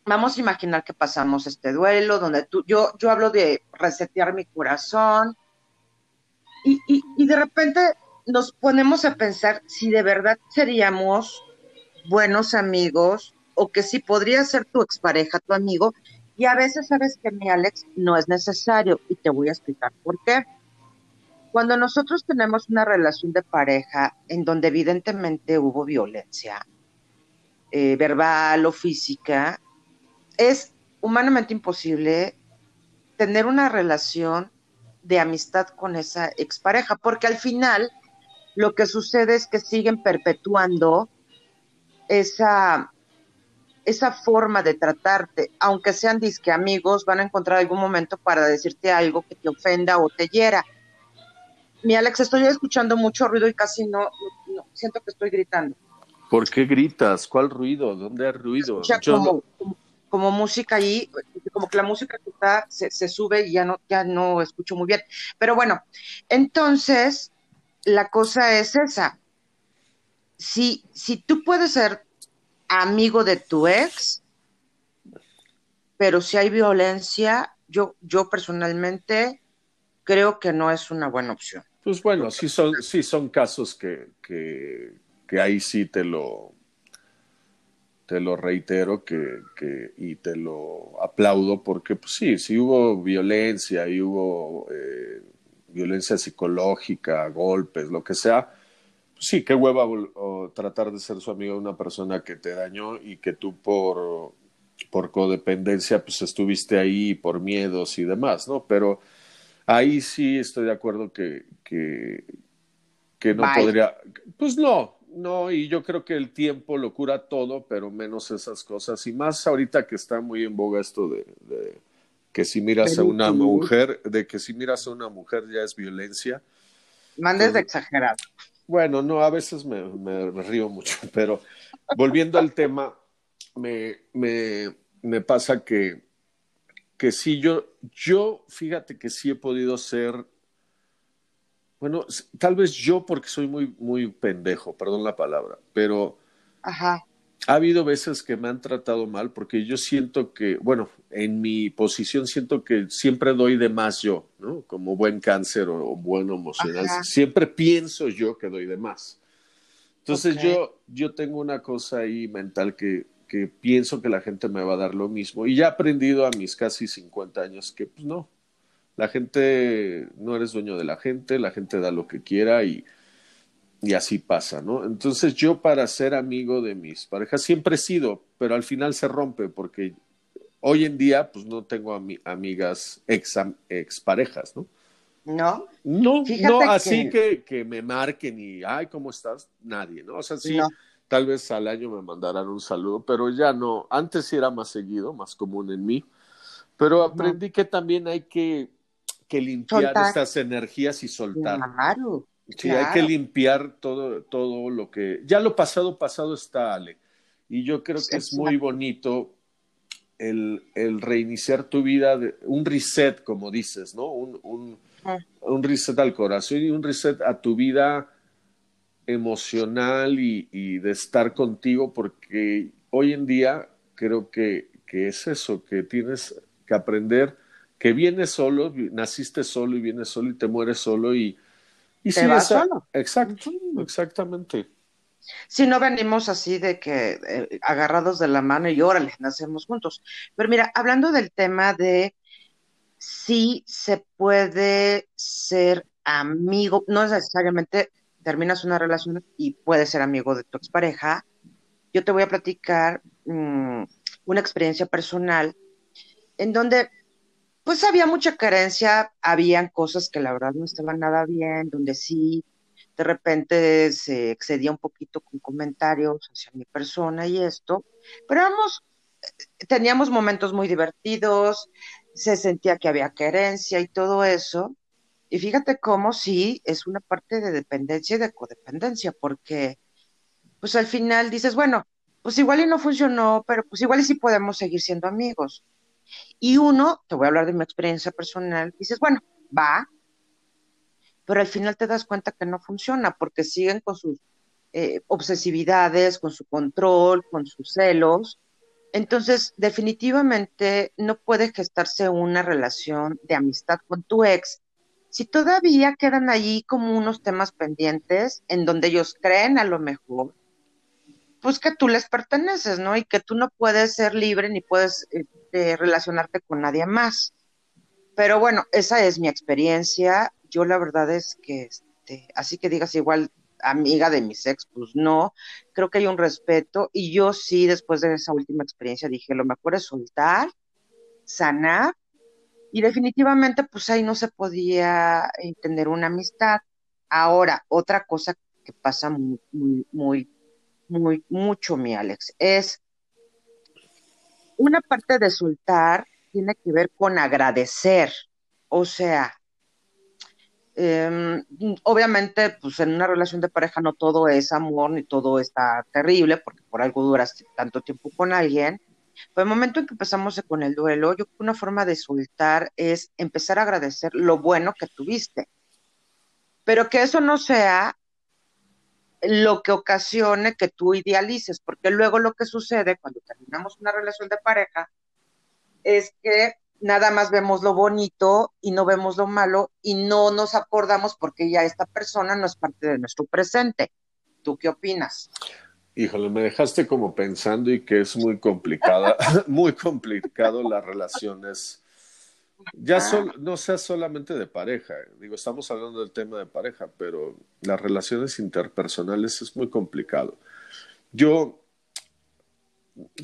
vamos a imaginar que pasamos este duelo, donde tú, yo, yo hablo de resetear mi corazón, y, y, y de repente nos ponemos a pensar si de verdad seríamos buenos amigos o que si podría ser tu expareja, tu amigo, y a veces sabes que mi Alex no es necesario y te voy a explicar por qué. Cuando nosotros tenemos una relación de pareja en donde evidentemente hubo violencia, eh, verbal o física, es humanamente imposible tener una relación de amistad con esa expareja, porque al final lo que sucede es que siguen perpetuando esa, esa forma de tratarte, aunque sean disque amigos, van a encontrar algún momento para decirte algo que te ofenda o te hiera mi Alex, estoy escuchando mucho ruido y casi no, siento que estoy gritando. ¿Por qué gritas? ¿Cuál ruido? ¿Dónde hay ruido? como, música ahí, como que la música que está se, se, sube y ya no, ya no escucho muy bien. Pero bueno, entonces la cosa es esa. Si, si tú puedes ser amigo de tu ex, pero si hay violencia, yo, yo personalmente creo que no es una buena opción. Pues bueno, sí son, sí son casos que, que, que ahí sí te lo, te lo reitero que, que, y te lo aplaudo porque pues sí, sí hubo violencia y hubo eh, violencia psicológica, golpes, lo que sea, pues sí, qué hueva o, tratar de ser su amigo de una persona que te dañó y que tú por, por codependencia pues estuviste ahí por miedos y demás, ¿no? Pero Ahí sí estoy de acuerdo que, que, que no podría. Pues no, no, y yo creo que el tiempo lo cura todo, pero menos esas cosas. Y más ahorita que está muy en boga esto de, que si miras a una mujer, de que si miras a una mujer ya es violencia. Mandes de exagerado. Bueno, no, a veces me, me, río mucho, pero volviendo al tema, me, me, me pasa que que sí, yo, yo, fíjate que sí he podido ser, bueno, tal vez yo porque soy muy, muy pendejo, perdón la palabra, pero Ajá. Ha habido veces que me han tratado mal porque yo siento que, bueno, en mi posición siento que siempre doy de más yo, ¿no? Como buen cáncer o, buen emocional, siempre pienso yo que doy de más. Entonces yo, yo tengo una cosa ahí mental que que pienso que la gente me va a dar lo mismo. Y ya he aprendido a mis casi 50 años que, pues no, la gente, no eres dueño de la gente, la gente da lo que quiera y, y así pasa, ¿no? Entonces yo para ser amigo de mis parejas siempre he sido, pero al final se rompe porque hoy en día pues no tengo amigas ex, ex parejas, ¿no? No. No, no, así que... que... me marquen y, ay, ¿cómo estás? Nadie, ¿no? O sea, sí, Tal vez al año me mandarán un saludo, pero ya no. Antes sí era más seguido, más común en mí. Pero aprendí que también hay que, que limpiar estas energías y soltar. Claro. Sí, hay que limpiar todo, todo lo que. Ya lo pasado, pasado está, Ale. Y yo creo que es muy bonito el, el reiniciar tu vida, un reset, como dices, ¿no? Un, un, ah. un reset al corazón y un reset a tu vida emocional y, de estar contigo, porque hoy en día creo que, que es eso, que tienes que aprender que vienes solo, naciste solo y vienes solo y te mueres solo y, y vas solo. Exacto, exactamente. Si no venimos así de que eh, agarrados de la mano y órale, nacemos juntos. Pero mira, hablando del tema de si se puede ser amigo, no es necesariamente terminas una relación y puedes ser amigo de tu expareja, yo te voy a platicar mm, una experiencia personal en donde pues había mucha carencia, habían cosas que la verdad no estaban nada bien, donde sí de repente se excedía un poquito con comentarios hacia mi persona y esto, pero vamos, teníamos momentos muy divertidos, se sentía que había carencia y todo eso, y fíjate cómo sí es una parte de dependencia y de codependencia, porque pues al final dices, bueno, pues igual y no funcionó, pero pues igual y sí podemos seguir siendo amigos. Y uno, te voy a hablar de mi experiencia personal, dices, bueno, va, pero al final te das cuenta que no funciona porque siguen con sus eh, obsesividades, con su control, con sus celos. Entonces, definitivamente no puede gestarse una relación de amistad con tu ex si todavía quedan allí como unos temas pendientes en donde ellos creen a lo mejor, pues que tú les perteneces, ¿no? Y que tú no puedes ser libre ni puedes este, relacionarte con nadie más. Pero bueno, esa es mi experiencia. Yo la verdad es que, este, así que digas igual amiga de mis ex, pues no, creo que hay un respeto y yo sí, después de esa última experiencia, dije, lo mejor es soltar, sanar y definitivamente pues ahí no se podía entender una amistad. Ahora, otra cosa que pasa muy, muy, muy, muy, mucho, mi Alex, es una parte de soltar tiene que ver con agradecer, o sea, em, obviamente, pues en una relación de pareja no todo es amor ni todo está terrible, porque por algo duras tanto tiempo con alguien, pero el momento en que empezamos con el duelo, yo creo que una forma de soltar es empezar a agradecer lo bueno que tuviste. Pero que eso no sea lo que ocasione que tú idealices, porque luego lo que sucede cuando terminamos una relación de pareja es que nada más vemos lo bonito y no vemos lo malo y no nos acordamos porque ya esta persona no es parte de nuestro presente. ¿Tú qué opinas? Híjole, me dejaste como pensando y que es muy complicada, muy complicado las relaciones. Ya no sea solamente de pareja, digo, estamos hablando del tema de pareja, pero las relaciones interpersonales es muy complicado. Yo,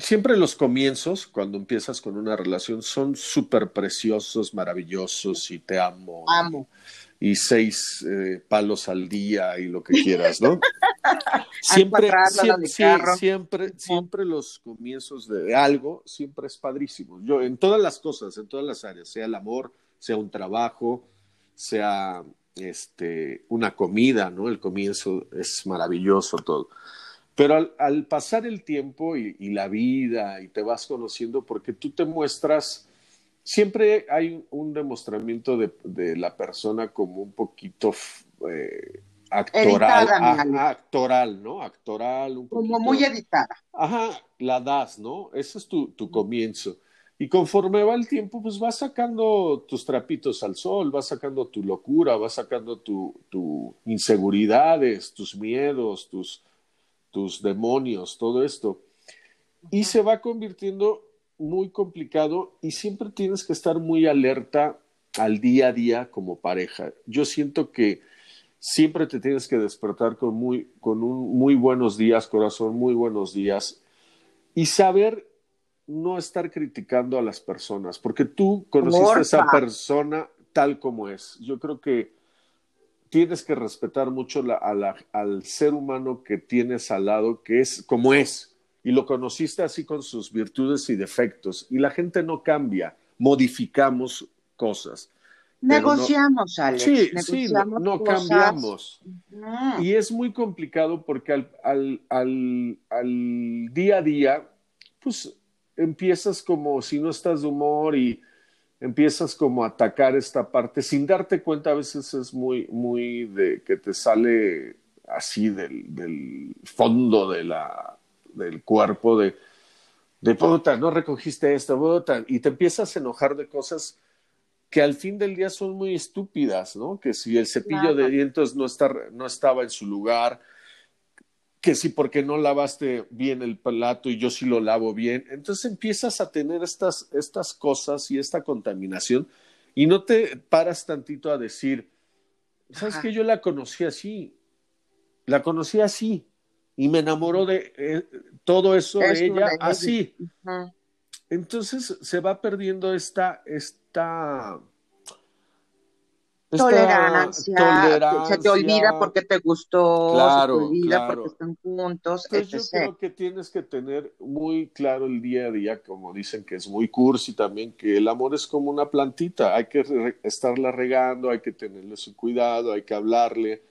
siempre los comienzos, cuando empiezas con una relación, son súper preciosos, maravillosos y te amo. Amo y seis eh, palos al día y lo que quieras, ¿no? siempre, siempre, siempre, siempre los comienzos de algo, siempre es padrísimo. Yo, en todas las cosas, en todas las áreas, sea el amor, sea un trabajo, sea este, una comida, ¿no? El comienzo es maravilloso todo. Pero al, pasar el tiempo y, y, la vida y te vas conociendo, porque tú te muestras siempre hay un demostramiento de, la persona como un poquito eh, actoral, actoral, ¿no? Actoral, un Como muy editada. Ajá, la das, ¿no? Ese es tu, tu comienzo. Y conforme va el tiempo, pues vas sacando tus trapitos al sol, vas sacando tu locura, vas sacando tus tu inseguridades, tus miedos, tus, tus demonios, todo esto. Y se va convirtiendo muy complicado y siempre tienes que estar muy alerta al día a día como pareja. Yo siento que siempre te tienes que despertar con muy, con un muy buenos días, corazón, muy buenos días y saber no estar criticando a las personas, porque tú conociste a esa persona tal como es. Yo creo que tienes que respetar mucho al ser humano que tienes al lado, que es como es y lo conociste así con sus virtudes y defectos. Y la gente no cambia, modificamos cosas. Negociamos, Alex. Sí, sí, no, cambiamos. Y es muy complicado porque al, al, al, al, día a día, pues empiezas como si no estás de humor y empiezas como a atacar esta parte sin darte cuenta. A veces es muy, muy de que te sale así del, del fondo de la, del cuerpo de, de puta, no recogiste esto, puta, y te empiezas a enojar de cosas que al fin del día son muy estúpidas, ¿no? Que si el cepillo de dientes no, está, no estaba en su lugar, que si porque no lavaste bien el plato y yo sí lo lavo bien, entonces empiezas a tener estas, estas cosas y esta contaminación y no te paras tantito a decir, ¿sabes que Yo la conocí así, la conocí así, y me enamoró de eh, todo eso de ella así. Entonces se va perdiendo esta, esta, tolerancia, se te olvida porque te gustó, claro, se te olvida porque están juntos. yo creo que tienes que tener muy claro el día a día, como dicen que es muy cursi también, que el amor es como una plantita, hay que estarla regando, hay que tenerle su cuidado, hay que hablarle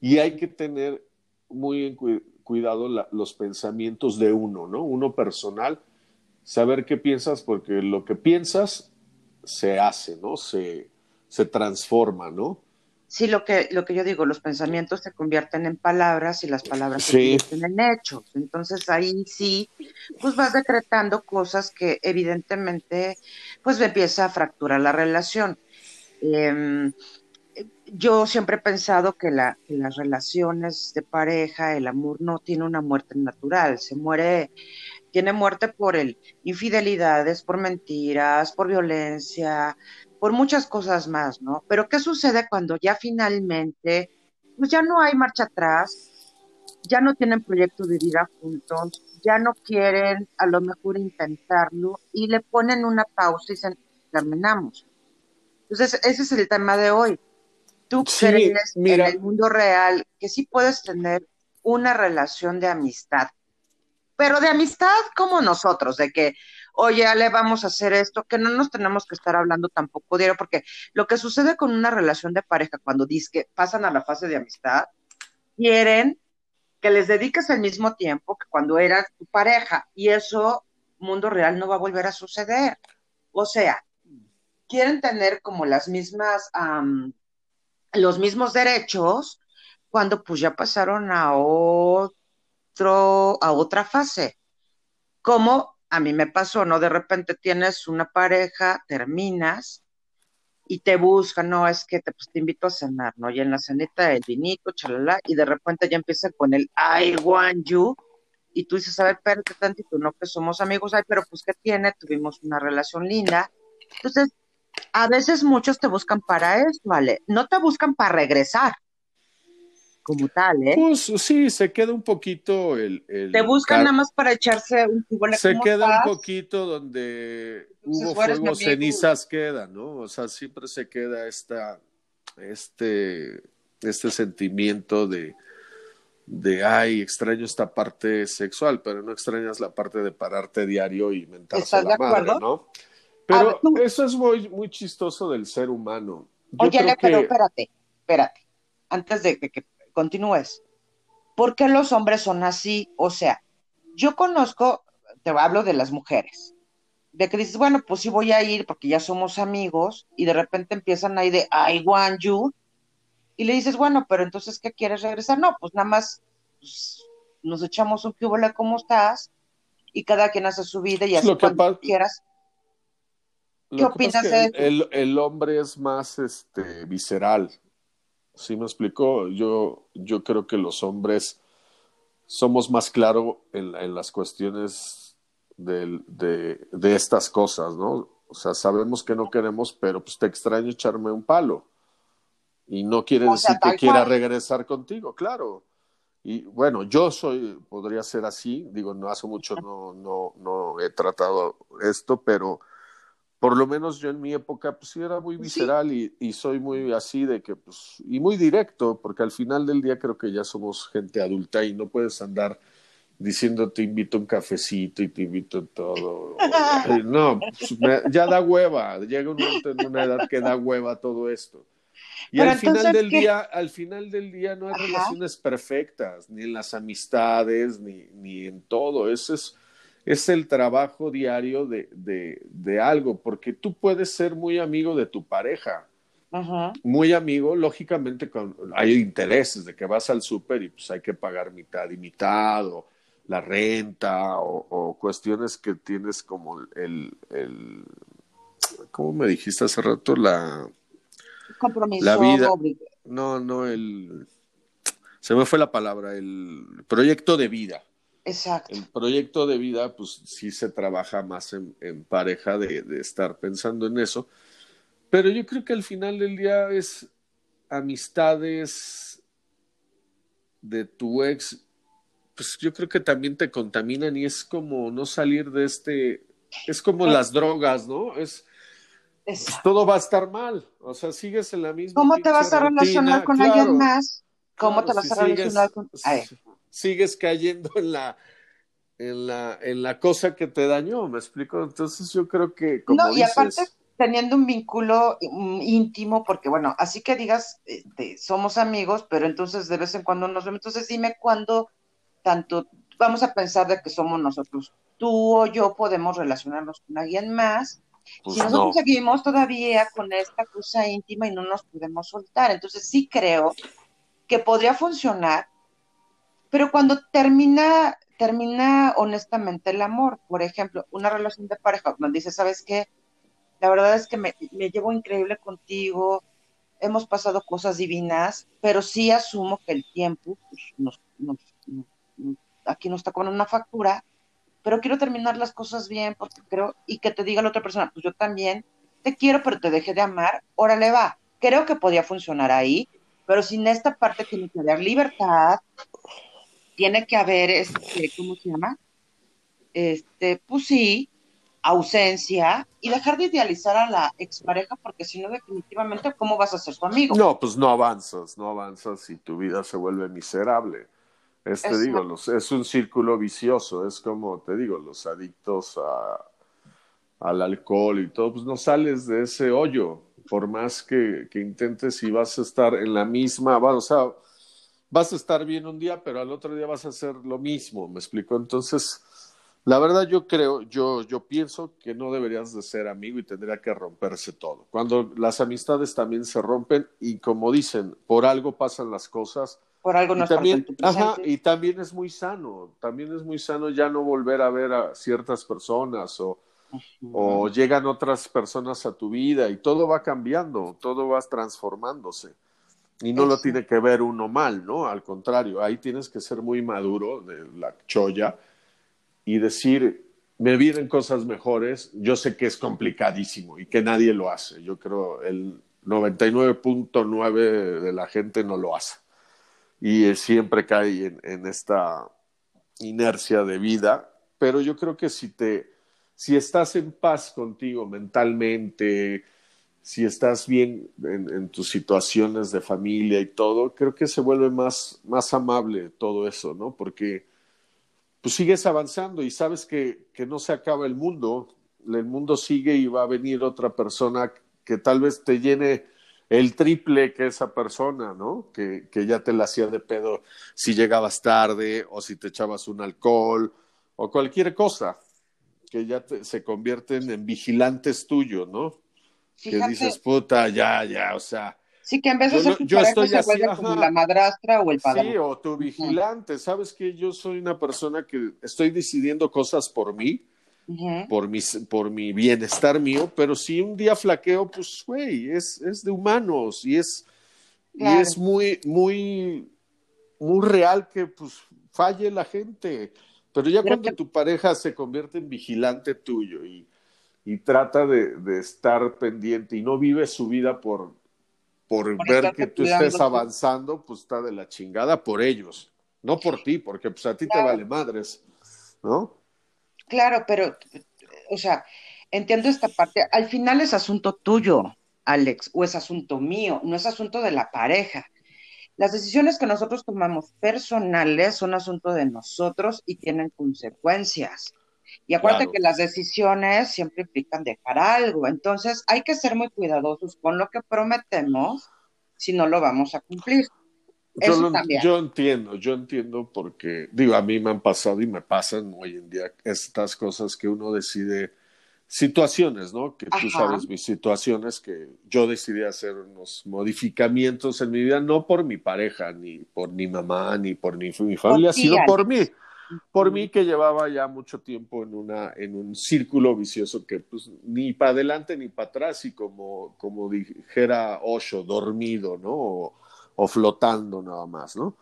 y hay que tener muy en cuidado los pensamientos de uno, ¿no? Uno personal, saber qué piensas, porque lo que piensas se hace, ¿no? Se, se transforma, ¿no? Sí, lo que, lo que yo digo, los pensamientos se convierten en palabras y las palabras se convierten en hechos. Entonces ahí sí, pues vas decretando cosas que evidentemente, pues empieza a fracturar la relación. Em, yo siempre he pensado que, la, que las relaciones de pareja, el amor no tiene una muerte natural, se muere, tiene muerte por el infidelidades, por mentiras, por violencia, por muchas cosas más, ¿no? Pero ¿qué sucede cuando ya finalmente, pues ya no hay marcha atrás, ya no tienen proyecto de vida juntos, ya no quieren a lo mejor intentarlo y le ponen una pausa y dicen, terminamos. Entonces, ese es el tema de hoy. ¿Tú crees en el mundo real que sí puedes tener una relación de amistad? Pero de amistad como nosotros, de que oye, Ale, vamos a hacer esto, que no nos tenemos que estar hablando tampoco diario, porque lo que sucede con una relación de pareja cuando dice que pasan a la fase de amistad, quieren que les dediques el mismo tiempo que cuando eras tu pareja, y eso, mundo real, no va a volver a suceder. O sea, quieren tener como las mismas, los mismos derechos cuando pues ya pasaron a otro, a otra fase. Como a mí me pasó, ¿no? De repente tienes una pareja, terminas y te buscan, no, es que te, pues, te invito a cenar, ¿no? Y en la cenita el vinito, chalala, y de repente ya empieza con el I want you, y tú dices, a ver, espérate tantito, no que somos amigos, ay, pero pues, ¿qué tiene? Tuvimos una relación linda. Entonces, a veces muchos te buscan para eso, ¿vale? No te buscan para regresar, como tal, ¿eh? Pues sí, se queda un poquito el... Te buscan nada más para echarse un Se queda un poquito donde hubo fuego, cenizas quedan, ¿no? O sea, siempre se queda esta, este, este sentimiento de, de, ay, extraño esta parte sexual, pero no extrañas la parte de pararte diario y mentarse a la madre, ¿no? Pero eso es muy, muy chistoso del ser humano. Oye, pero espérate, espérate antes de que, continúes. ¿Por qué los hombres son así? O sea, yo conozco, te hablo de las mujeres, de que dices, bueno, pues sí voy a ir porque ya somos amigos, y de repente empiezan ahí de I want you, y le dices, bueno, pero entonces, ¿qué quieres regresar? No, pues nada más pues, nos echamos un cubole, ¿cómo estás? Y cada quien hace su vida y así lo cuando quieras. ¿Qué opinas de eso? El, el, hombre es más este visceral. ¿Sí me explicó? Yo, yo creo que los hombres somos más claros en, en, las cuestiones de, de, de, estas cosas, ¿no? O sea, sabemos que no queremos, pero pues te extraño echarme un palo. Y no quiere decir que quiera regresar contigo, claro. Y bueno, yo soy, podría ser así, digo, no hace mucho no, no, no he tratado esto, pero por lo menos yo en mi época, pues sí era muy visceral y, y, soy muy así de que, pues, y muy directo, porque al final del día creo que ya somos gente adulta y no puedes andar diciendo te invito a un cafecito y te invito a todo. no, pues, ya da hueva, llega un momento en una edad que da hueva todo esto. Y al final del día, al final del día no hay relaciones perfectas, ni en las amistades, ni, ni en todo. Eso es es el trabajo diario de, de, de algo, porque tú puedes ser muy amigo de tu pareja, muy amigo, lógicamente con, hay intereses de que vas al súper y pues hay que pagar mitad y mitad, o la renta, o, cuestiones que tienes como el, el, ¿cómo me dijiste hace rato? La, compromiso, la vida. No, no, el, se me fue la palabra, el proyecto de vida. Exacto. El proyecto de vida, pues sí se trabaja más en, en pareja de, de, estar pensando en eso. Pero yo creo que al final del día es amistades de tu ex, pues yo creo que también te contaminan y es como no salir de este, es como las drogas, ¿no? Es, pues, todo va a estar mal, o sea, sigues en la misma. ¿Cómo te vas a relacionar con alguien más? ¿Cómo te vas a relacionar con.? Sigues cayendo en la, en la, en la cosa que te dañó, ¿me explico? Entonces yo creo que como No, y aparte teniendo un vínculo mm, íntimo, porque bueno, así que digas, este, somos amigos, pero entonces de vez en cuando nos vemos, entonces dime cuándo tanto, vamos a pensar de que somos nosotros tú o yo podemos relacionarnos con alguien más. Pues si nosotros no. seguimos todavía con esta cosa íntima y no nos podemos soltar, entonces sí creo que podría funcionar, pero cuando termina, termina honestamente el amor, por ejemplo, una relación de pareja, donde dice, ¿sabes qué? La verdad es que me, me llevo increíble contigo, hemos pasado cosas divinas, pero sí asumo que el tiempo pues, nos, aquí nos está cobrando una factura, pero quiero terminar las cosas bien porque creo, y que te diga la otra persona, pues yo también te quiero, pero te dejé de amar, órale va. Creo que podía funcionar ahí, pero sin esta parte tiene que haber libertad, tiene que haber, este, ¿cómo se llama? Este, pues sí, ausencia y dejar de idealizar a la expareja porque si no definitivamente cómo vas a ser su amigo. No, pues no avanzas, no avanzas y tu vida se vuelve miserable. Es, te Exacto. digo, los- es un círculo vicioso, es como, te digo, los adictos a, al alcohol y todo, pues no sales de ese hoyo, por más que, que intentes y vas a estar en la misma, va- o sea, vas a estar bien un día, pero al otro día vas a hacer lo mismo, ¿me explico? Entonces, la verdad yo creo, yo, yo pienso que no deberías de ser amigo y tendría que romperse todo. Cuando las amistades también se rompen y como dicen, por algo pasan las cosas, Por algo no también, ajá, y también es muy sano, también es muy sano ya no volver a ver a ciertas personas o, o llegan otras personas a tu vida y todo va cambiando, todo va transformándose. Y no lo tiene que ver uno mal, ¿no? Al contrario, ahí tienes que ser muy maduro de la cholla y decir, me vienen cosas mejores, yo sé que es complicadísimo y que nadie lo hace. Yo creo el 99.9 de la gente no lo hace. Y eh, siempre cae en, en esta inercia de vida, pero yo creo que si te si estás en paz contigo mentalmente, si estás bien en, tus situaciones de familia y todo, creo que se vuelve más, más amable todo eso, ¿no? Porque pues sigues avanzando y sabes que, que no se acaba el mundo, el mundo sigue y va a venir otra persona que tal vez te llene el triple que esa persona, ¿no? Que, que ya te la hacía de pedo si llegabas tarde o si te echabas un alcohol o cualquier cosa, que ya te- se convierten en vigilantes tuyos, ¿no? Que dices, puta, ya, ya, o sea, sí que en vez de yo ser no- tu yo pareja estoy se así, como la madrastra o el padre. Sí, o tu vigilante. Sabes que yo soy una persona que estoy decidiendo cosas por mí, por mi, por mi bienestar mío, pero si un día flaqueo, pues, güey, es, es de humanos y es, Claro. y es muy, muy, muy real que, pues, falle la gente. Pero ya Pero cuando que- tu pareja se convierte en vigilante tuyo y, y trata de, de estar pendiente y no vive su vida por, por, Por ver que tú estés avanzando, pues está de la chingada por ellos, no por ti, porque pues a ti te vale madres, ¿no? Claro, pero, o sea, entiendo esta parte. Al final es asunto tuyo, Alex, o es asunto mío, no es asunto de la pareja. Las decisiones que nosotros tomamos personales son asunto de nosotros y tienen consecuencias. Y acuérdate Claro. que las decisiones siempre implican dejar algo. Entonces, hay que ser muy cuidadosos con lo que prometemos si no lo vamos a cumplir. Yo, Eso lo- también. yo entiendo, yo entiendo porque, digo, a mí me han pasado y me pasan hoy en día estas cosas que uno decide, situaciones, ¿no? Que tú sabes, mis situaciones que yo decidí hacer unos modificamientos en mi vida, no por mi pareja, ni por mi mamá, ni por mi, mi familia, sino por mí. Por mí que llevaba ya mucho tiempo en, una, en un círculo vicioso que pues ni para adelante ni para atrás y como, como dijera Osho, dormido, ¿no? O, o flotando nada más, ¿no?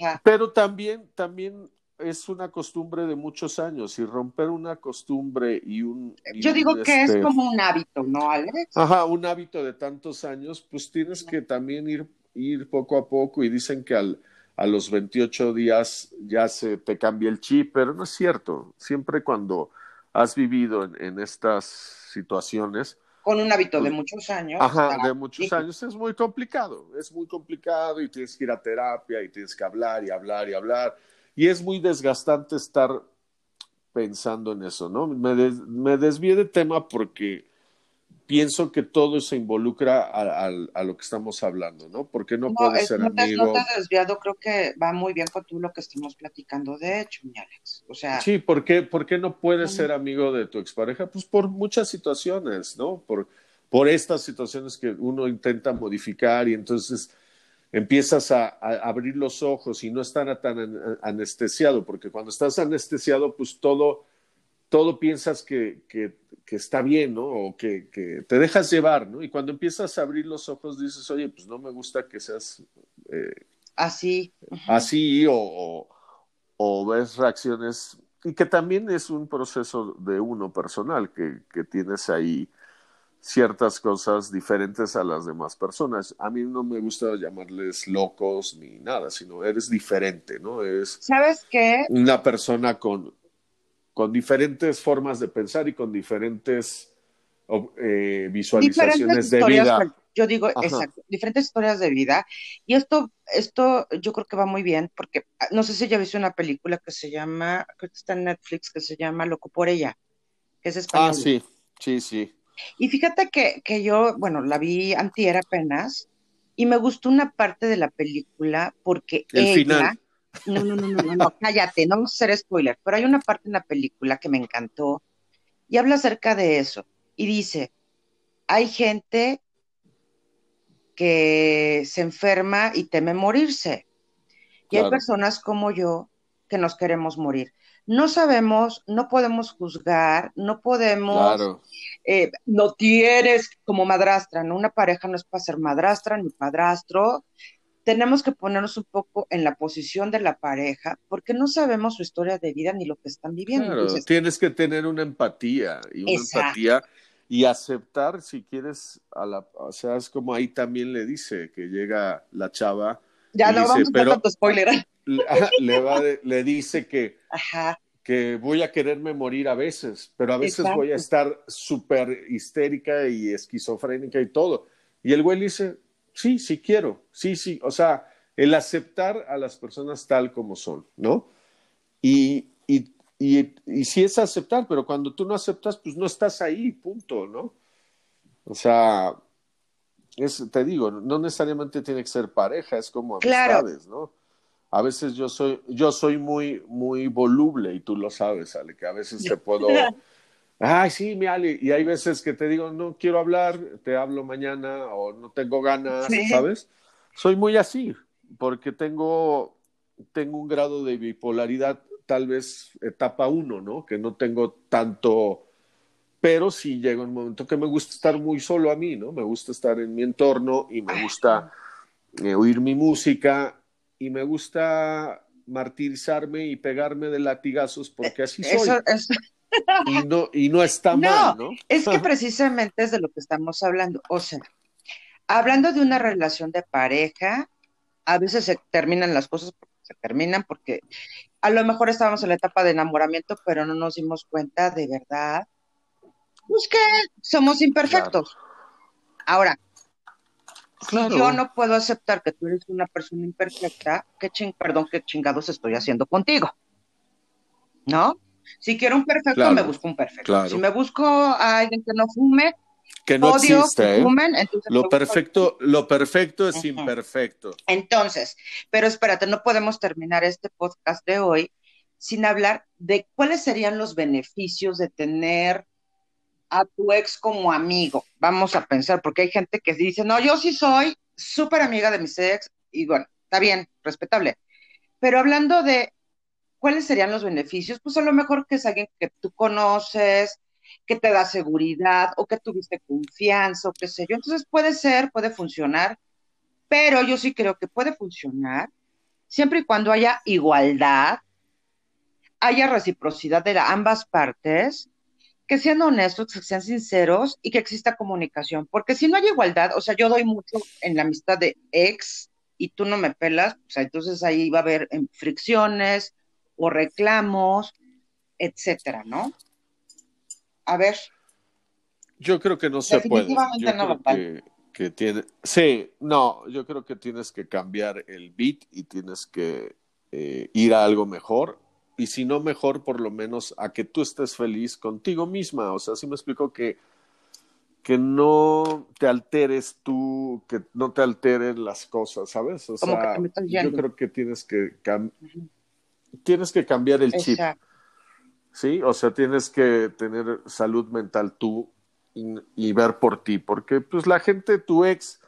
Ajá. Pero también, también es una costumbre de muchos años y romper una costumbre y un... y Yo un, digo que este, es como un hábito, ¿no, Alex? Ajá, un hábito de tantos años, pues tienes que también ir, ir poco a poco y dicen que al, a los 28 días ya se te cambia el chip, pero no es cierto. Siempre cuando has vivido en, en estas situaciones, Con un hábito de muchos años. ajá, de muchos años, es muy complicado, es muy complicado y tienes que ir a terapia y tienes que hablar y hablar y hablar. Y es muy desgastante estar pensando en eso, ¿no? Me, des- me desvié de tema porque pienso que todo se involucra a, a, lo que estamos hablando, ¿no? Porque no, no puede ser no amigo. no te has desviado, creo que va muy bien con tú lo que estamos platicando, de hecho, mi Alex. O sea. Sí, ¿por qué, por qué no puedes ser amigo de tu expareja? Pues por muchas situaciones, ¿no? Por, por estas situaciones que uno intenta modificar y entonces empiezas a, a abrir los ojos y no estar tan anestesiado, porque cuando estás anestesiado, pues todo todo piensas que, que, que está bien, ¿no? O que, que, te dejas llevar, ¿no? Y cuando empiezas a abrir los ojos dices, oye, pues no me gusta que seas eh, así. Así o, o, o, ves reacciones y que también es un proceso de uno personal, que, que tienes ahí ciertas cosas diferentes a las demás personas. A mí no me gusta llamarles locos ni nada, sino eres diferente, ¿no? Eres ¿Sabes qué? Una persona con, con diferentes formas de pensar y con diferentes eh, visualizaciones de vida. Yo digo, exacto, diferentes historias de vida. Y esto, esto yo creo que va muy bien, porque ah, no sé si ya viste una película que se llama, creo que está en Netflix, que se llama Loco por ella, que es español. Ah, sí, sí, sí. Y fíjate que, que yo, bueno, la vi antier apenas, y me gustó una parte de la película porque El ella, final. No, no, no, no, no, no, cállate, no vamos a hacer spoiler, pero hay una parte en la película que me encantó y habla acerca de eso y dice, hay gente que se enferma y teme morirse y hay personas como yo que nos queremos morir. No sabemos, no podemos juzgar, no podemos Claro, eh, no tienes como madrastra, ¿no? Una pareja no es para ser madrastra ni padrastro. Tenemos que ponernos un poco en la posición de la pareja porque no sabemos su historia de vida ni lo que están viviendo. claro. Entonces, Tienes que tener una empatía y una Exacto. empatía y aceptar si quieres a la, o sea, es como ahí también le dice que llega la chava, ya no dice, vamos a pero- dar tanto spoiler. le, le va de- le dice que Ajá, que voy a quererme morir a veces, pero a veces Exacto. voy a estar súper histérica y esquizofrénica y todo. Y el güey le dice, sí, sí quiero, sí, sí, o sea, el aceptar a las personas tal como son, ¿no? Y, y, y, y sí es aceptar, pero cuando tú no aceptas, pues no estás ahí, punto, ¿no? O sea, es, te digo, no necesariamente tiene que ser pareja, es como Claro. amistades, ¿no? A veces yo soy, yo soy muy, muy voluble y tú lo sabes, Ale, que a veces te puedo, ay, sí, mi Ale, y hay veces que te digo, no quiero hablar, te hablo mañana o no tengo ganas, Sí. ¿sabes? Soy muy así, porque tengo, tengo un grado de bipolaridad, tal vez etapa uno, ¿no? Que no tengo tanto, pero sí llega un momento que me gusta estar muy solo a mí, ¿no? Me gusta estar en mi entorno y me gusta eh, oír mi música y me gusta martirizarme y pegarme de latigazos porque así soy eso es, y no y no está mal, ¿no? es que precisamente es de lo que estamos hablando. O sea, hablando de una relación de pareja, a veces se terminan las cosas, se terminan porque a lo mejor estábamos en la etapa de enamoramiento, pero no nos dimos cuenta de verdad, pues que somos imperfectos. Ahora, Claro. si yo no puedo aceptar que tú eres una persona imperfecta, ¿qué ching, perdón, qué chingados estoy haciendo contigo? ¿No? Si quiero un perfecto, Claro, me busco un perfecto. claro. Si me busco a alguien que no fume, Que no odio existe, que ¿eh? fumen, entonces Lo busco- perfecto, lo perfecto es imperfecto. Entonces, pero espérate, no podemos terminar este podcast de hoy sin hablar de cuáles serían los beneficios de tener a tu ex como amigo. Vamos a pensar, porque hay gente que dice, no, yo sí soy súper amiga de mis ex, y bueno, está bien, respetable. Pero hablando de cuáles serían los beneficios, pues a lo mejor que es alguien que tú conoces, que te da seguridad o que tuviste confianza o qué sé yo. Entonces puede ser, puede funcionar, pero yo sí creo que puede funcionar siempre y cuando haya igualdad, haya reciprocidad de ambas partes, que sean honestos, que sean sinceros y que exista comunicación. Porque si no hay igualdad, o sea, yo doy mucho en la amistad de ex y tú no me pelas, sea, entonces ahí va a haber em, fricciones o reclamos, etcétera, ¿no? A ver, Yo creo que no se puede. Definitivamente Yo no, creo que, que tiene. Sí, no, yo creo que tienes que cambiar el beat y tienes que eh, ir a algo mejor. Y si no mejor, por lo menos a que tú estés feliz contigo misma. O sea, sí me explico que, que no te alteres tú, que no te alteren las cosas, ¿sabes? O sea, yo creo que tienes que tienes que cambiar el chip. Sí, o sea, tienes que tener salud mental tú y, ver por ti, porque pues la gente, tu ex,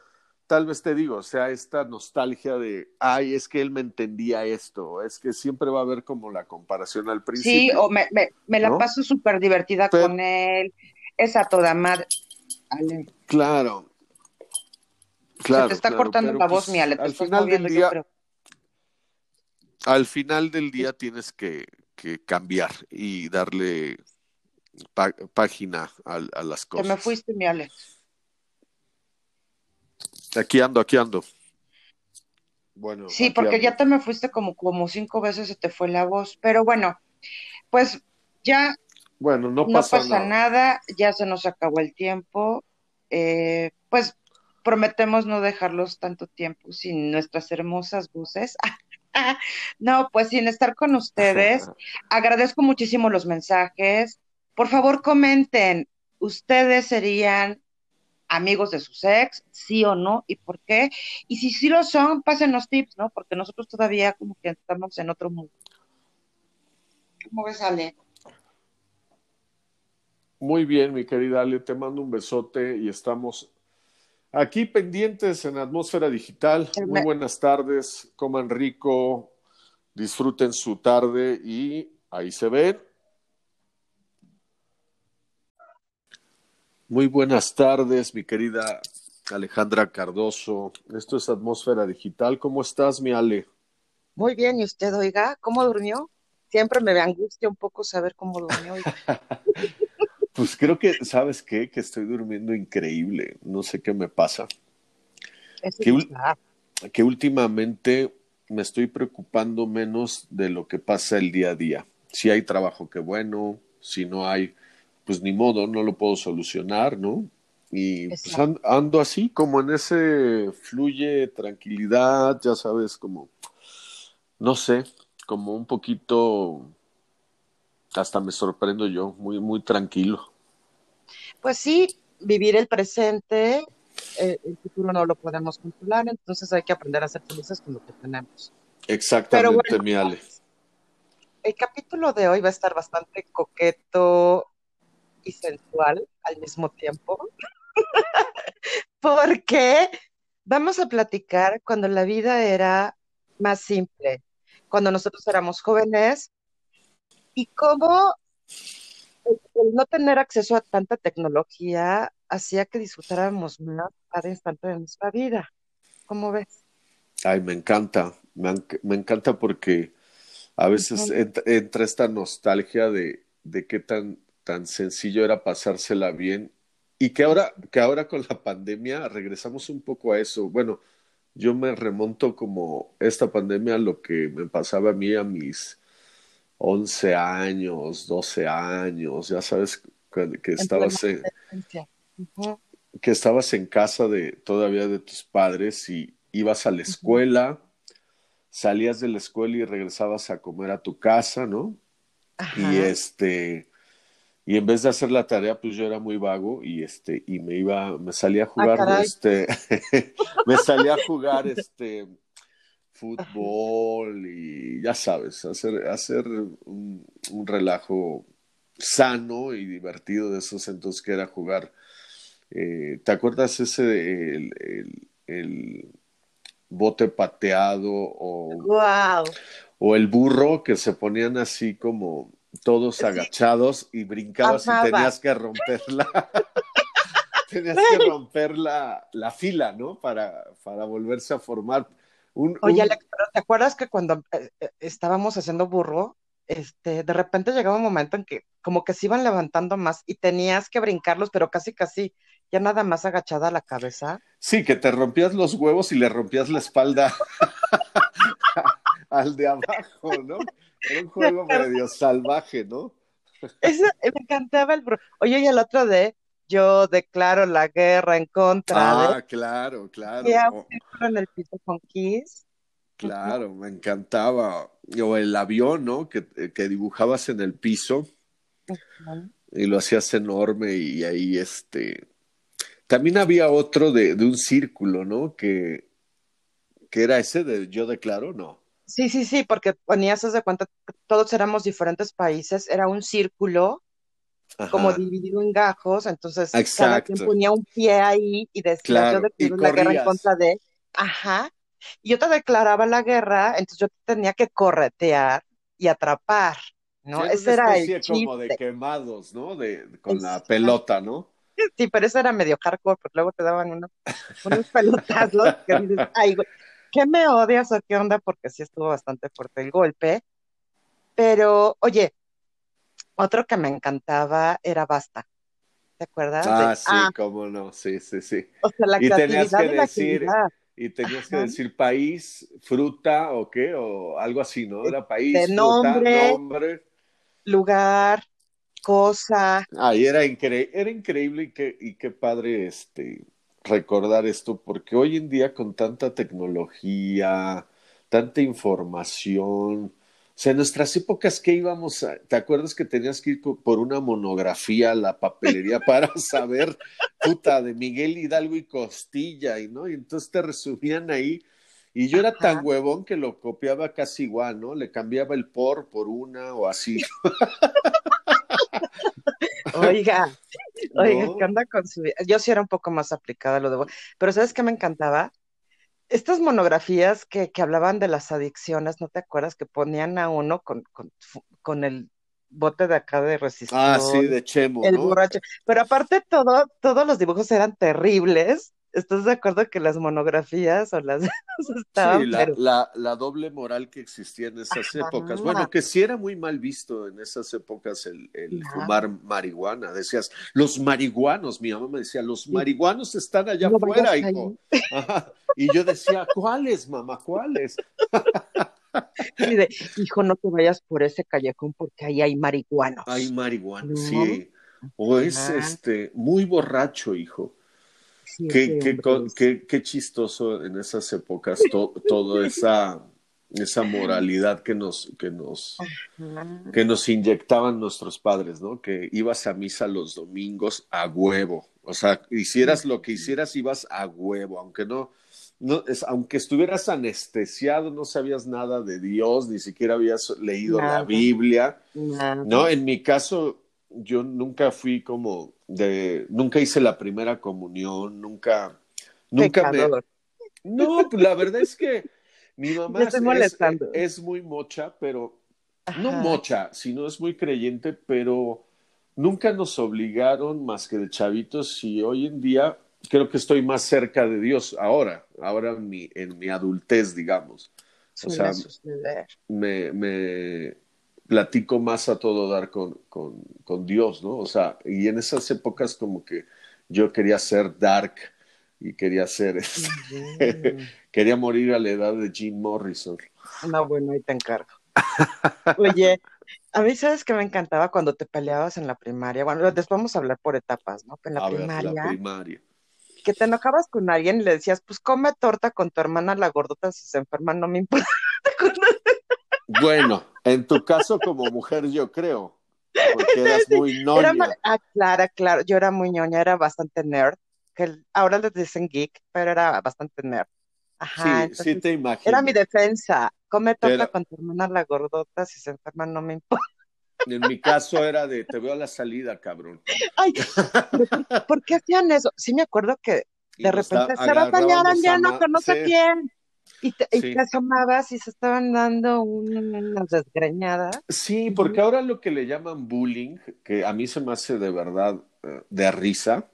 tal vez te digo, o sea, esta nostalgia de, ay, es que él me entendía esto, es que siempre va a haber como la comparación al principio. Sí, o me, me, la paso súper divertida con él, es a toda madre. Claro. Claro, Se te está cortando la voz, pues, al final del día, Al final del día tienes que, cambiar y darle página a, las cosas. Te me fuiste, mi Alex. Aquí ando, aquí ando. Bueno. Sí, porque ya te me fuiste como, como cinco veces, se te fue la voz. Pero bueno, pues ya bueno, no pasa, nada. ya se nos acabó el tiempo. Eh, pues prometemos no dejarlos tanto tiempo sin nuestras hermosas voces. no, pues sin estar con ustedes. Agradezco muchísimo los mensajes. Por favor, comenten. ¿Ustedes serían amigos de sus ex? ¿Sí o no? ¿Y por qué? Y si sí lo son, pásenos tips, ¿no? Porque nosotros todavía como que estamos en otro mundo. ¿Cómo ves, Ale? Muy bien, mi querida Ale, te mando un besote y estamos aquí pendientes en Atmósfera Digital. Muy buenas tardes, coman rico, disfruten su tarde y ahí se ven. Muy buenas tardes, mi querida Alejandra Cardoso. Esto es Atmósfera Digital. ¿Cómo estás, mi Ale? Muy bien, ¿y usted, oiga? ¿Cómo durmió? Siempre me angustia un poco saber cómo durmió. Pues creo que, ¿sabes qué? Que estoy durmiendo increíble. No sé qué me pasa. Que, que, últimamente me estoy preocupando menos de lo que pasa el día a día. Si hay trabajo, qué bueno. Si no hay, pues ni modo, no lo puedo solucionar, ¿no? Y pues ando así, como en ese fluye tranquilidad, ya sabes, como, no sé, como un poquito hasta me sorprendo yo, muy, muy tranquilo. Pues sí, vivir el presente, eh, el futuro no lo podemos controlar, entonces hay que aprender a ser felices con lo que tenemos. Exactamente, mi Ale. El capítulo de hoy va a estar bastante coqueto y sensual al mismo tiempo, porque vamos a platicar cuando la vida era más simple, cuando nosotros éramos jóvenes y cómo el, no tener acceso a tanta tecnología hacía que disfrutáramos más cada instante de nuestra vida. ¿Cómo ves? Ay, me encanta, me, encanta porque a veces entra, esta nostalgia de, de qué tan, tan sencillo era pasársela bien y que ahora, que ahora con la pandemia regresamos un poco a eso. Bueno, yo me remonto como esta pandemia lo que me pasaba a mí a mis 11 años, 12 años, ya sabes que, estabas en, que estabas en casa de todavía de tus padres y ibas a la escuela, salías de la escuela y regresabas a comer a tu casa, ¿no? Y este y en vez de hacer la tarea, pues yo era muy vago y este y me iba me salía a ah, jugar este me salía a jugar este fútbol y ya sabes, hacer, hacer un, relajo sano y divertido de esos entonces que era jugar. Eh, ¿Te acuerdas ese el, el, bote pateado o, o el burro que se ponían así como todos agachados y brincabas y tenías que romperla? tenías que romper la, la fila, ¿no? Para, para volverse a formar Oye, Alex, ¿te acuerdas que cuando eh, eh, estábamos haciendo burro, este, de repente llegaba un momento en que como que se iban levantando más y tenías que brincarlos, pero casi casi ya nada más agachada la cabeza? Sí, que te rompías los huevos y le rompías la espalda al de abajo, ¿no? Era un juego medio salvaje, ¿no? me encantaba el burro. Oye, y el otro de yo declaro la guerra en contra. Ah, claro, claro. en el piso con Kiss. Claro, me encantaba. O el avión, ¿no? Que, que dibujabas en el piso y lo hacías enorme y ahí este También había otro de, de un círculo, ¿no? Que, que era ese de yo declaro, no. Sí, sí, sí, porque ponías de cuenta, todos éramos diferentes países, era un círculo como dividido en gajos, entonces cada quien ponía un pie ahí y decía yo declaro la guerra en contra de, ajá, y yo te declaraba la guerra, entonces yo tenía que corretear y atrapar, ¿no? Ese era el chiste. como de quemados, ¿no? De, con la pelota, ¿no? Sí, pero eso era medio hardcore, porque luego te daban unos, unos pelotazos que dices, ay, güey, ¿qué me odias o qué onda? Porque sí estuvo bastante fuerte el golpe. Pero, oye, otro que me encantaba era Basta. ¿Te acuerdas? Ah, sí, ah. cómo no, sí, sí, sí. O sea, la y tenías que decir, y tenías que decir país, fruta o qué, o algo así, ¿no? Era país, fruta, nombre, lugar, cosa. Ah, y era, era increíble y qué, y qué padre este recordar esto, porque hoy en día con tanta tecnología, tanta información, o sea, en nuestras épocas que íbamos, a, ¿te acuerdas que tenías que ir por una monografía a la papelería para saber, puta, de Miguel Hidalgo y Costilla, y no? Y entonces te resumían ahí, y yo era tan huevón que lo copiaba casi igual, ¿no? Le cambiaba el por por una o así. Oiga, oiga, ¿qué anda con su Yo sí era un poco más aplicada lo de... Pero ¿sabes qué me encantaba? Estas monografías que, que hablaban de las adicciones, ¿no te acuerdas? Que ponían a uno con, con, con el bote de acá de resistencia. Ah, sí, de Chemo. El borracho. Pero aparte todo, todos los dibujos eran terribles ¿Estás de acuerdo que las monografías o las estaban, sí, la, la, doble moral que existía en esas épocas. Bueno, que sí era muy mal visto en esas épocas el, el fumar marihuana. Decías, los marihuanos, mi mamá me decía, los marihuanos están allá afuera, hijo. Y yo decía, ¿cuáles, mamá? ¿Cuáles? Y de, hijo, no te vayas por ese callejón porque ahí hay marihuanos. Hay marihuanos, sí. O es este muy borracho, hijo qué, qué, chistoso en esas épocas toda esa, esa moralidad que nos, que, nos, que nos inyectaban nuestros padres, ¿no? Que ibas a misa los domingos a huevo. O sea, hicieras lo que hicieras, ibas a huevo, aunque no, no es, aunque estuvieras anestesiado, no sabías nada de Dios, ni siquiera habías leído la Biblia. No, en mi caso, yo nunca fui como de, nunca hice la primera comunión, nunca, nunca me... No, pues la verdad es que mi mamá es, muy mocha, pero no mocha, sino es muy creyente, pero nunca nos obligaron más que de chavitos y hoy en día creo que estoy más cerca de Dios ahora, ahora en mi, en mi adultez, digamos. O sea, me, me, platico más a todo dar con, con, con, Dios, ¿no? O sea, y en esas épocas como que yo quería ser dark y quería ser, este, quería morir a la edad de Jim Morrison. No, bueno, ahí te encargo. Oye, a mí sabes que me encantaba cuando te peleabas en la primaria. Bueno, después vamos a hablar por etapas, ¿no? En la primaria. la primaria. Que te enojabas con alguien y le decías, pues come torta con tu hermana la gordota si se enferma, no me importa. Bueno, en tu caso como mujer yo creo, porque eras muy ñoña. ah, claro, claro, yo era muy ñoña, era bastante nerd, que ahora les dicen geek, pero era bastante nerd. Ajá, sí, sí te imagino. Era mi defensa, come torta con tu hermana la gordota, si se enferma no me importa. En mi caso era de te veo a la salida, cabrón. Ay, ¿por qué hacían eso? Sí me acuerdo que de repente se batallaban ya no, que no sé quién. Y te, asomabas y se estaban dando unas desgreñadas. Sí, porque ahora lo que le llaman bullying, que a mí se me hace de verdad eh, de risa,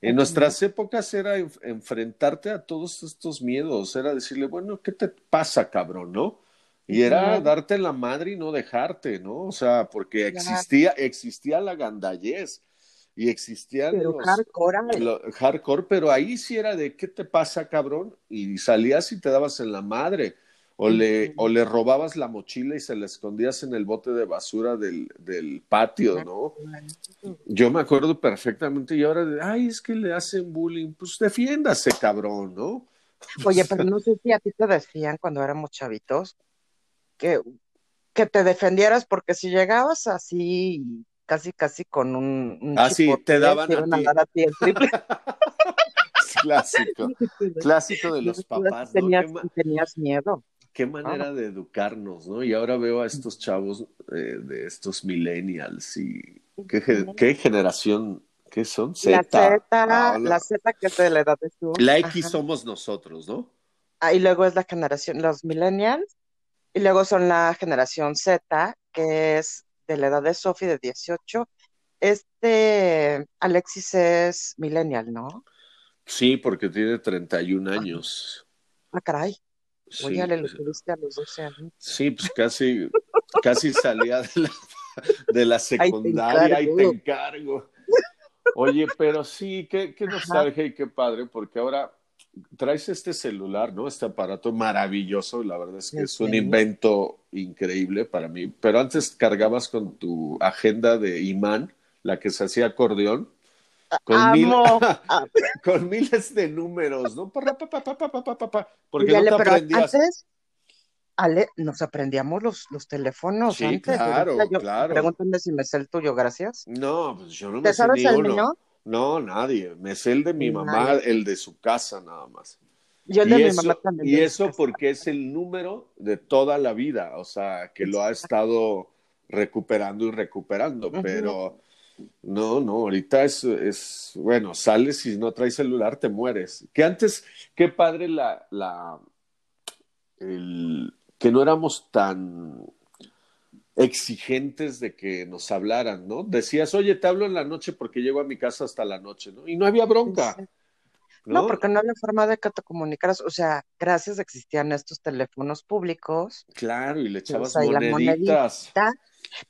en nuestras épocas era enfrentarte a todos estos miedos, era decirle, bueno, ¿qué te pasa, cabrón, no? Y era darte la madre y no dejarte, ¿no? O sea, porque existía, existía la gandallez y existían pero hardcore, hardcore, pero ahí sí era de qué te pasa, cabrón, y salías y te dabas en la madre, o le, o le robabas la mochila y se la escondías en el bote de basura del, del patio, ¿no? Yo me acuerdo perfectamente, y ahora, de, ay, es que le hacen bullying, pues defiéndase, cabrón, ¿no? Oye, pero no sé si a ti te decían cuando éramos chavitos que, que te defendieras, porque si llegabas así casi, casi con un, ah, sí, te daban a, ti. a, ti. el triple. clásico, clásico de los papás. Tenías, tenías miedo. Qué manera de educarnos, ¿no? Y ahora veo a estos chavos eh, de estos millennials y qué, qué generación ¿Qué son? Z. La Z, ah, la Z que es de la edad de su. La X somos nosotros, ¿no? Ah, y luego es la generación, los millennials, y luego son la generación Z, que es de la edad de Sophie, de 18. Este Alexis es millennial, ¿no? Sí, porque tiene 31 años. Ah, caray. Oye, le lo tuviste a los 12 años. Sí, pues casi, casi salía de la, de la secundaria y te encargo. Oye, pero sí, qué, qué nostalgia y qué padre, porque ahora traes este celular, ¿no? Este aparato maravilloso, la verdad es que es un invento increíble para mí. Pero antes cargabas con tu agenda de imán, la que se hacía acordeón, con, con miles de números, ¿no? Porque no te aprendías. Antes, Ale, nos aprendíamos los, los teléfonos sí, antes. Claro, claro. Pregúntame si me sé el tuyo, gracias. No, pues yo no me sé ni uno. No, nadie. Me sé el de mi mamá, el de su casa nada más. Yo el de mi mamá también. Y eso porque es el número de toda la vida, o sea, que lo ha estado recuperando y recuperando, pero no, no, ahorita es, es, bueno, sales y no traes celular, te mueres. Que antes, qué padre la, la, el, que no éramos tan exigentes de que nos hablaran, ¿no? Decías, oye, te hablo en la noche porque llego a mi casa hasta la noche, ¿no? Y no había bronca. ¿no? porque no había forma de que te comunicaras, o sea, gracias existían estos teléfonos públicos. Claro, y le echabas moneditas.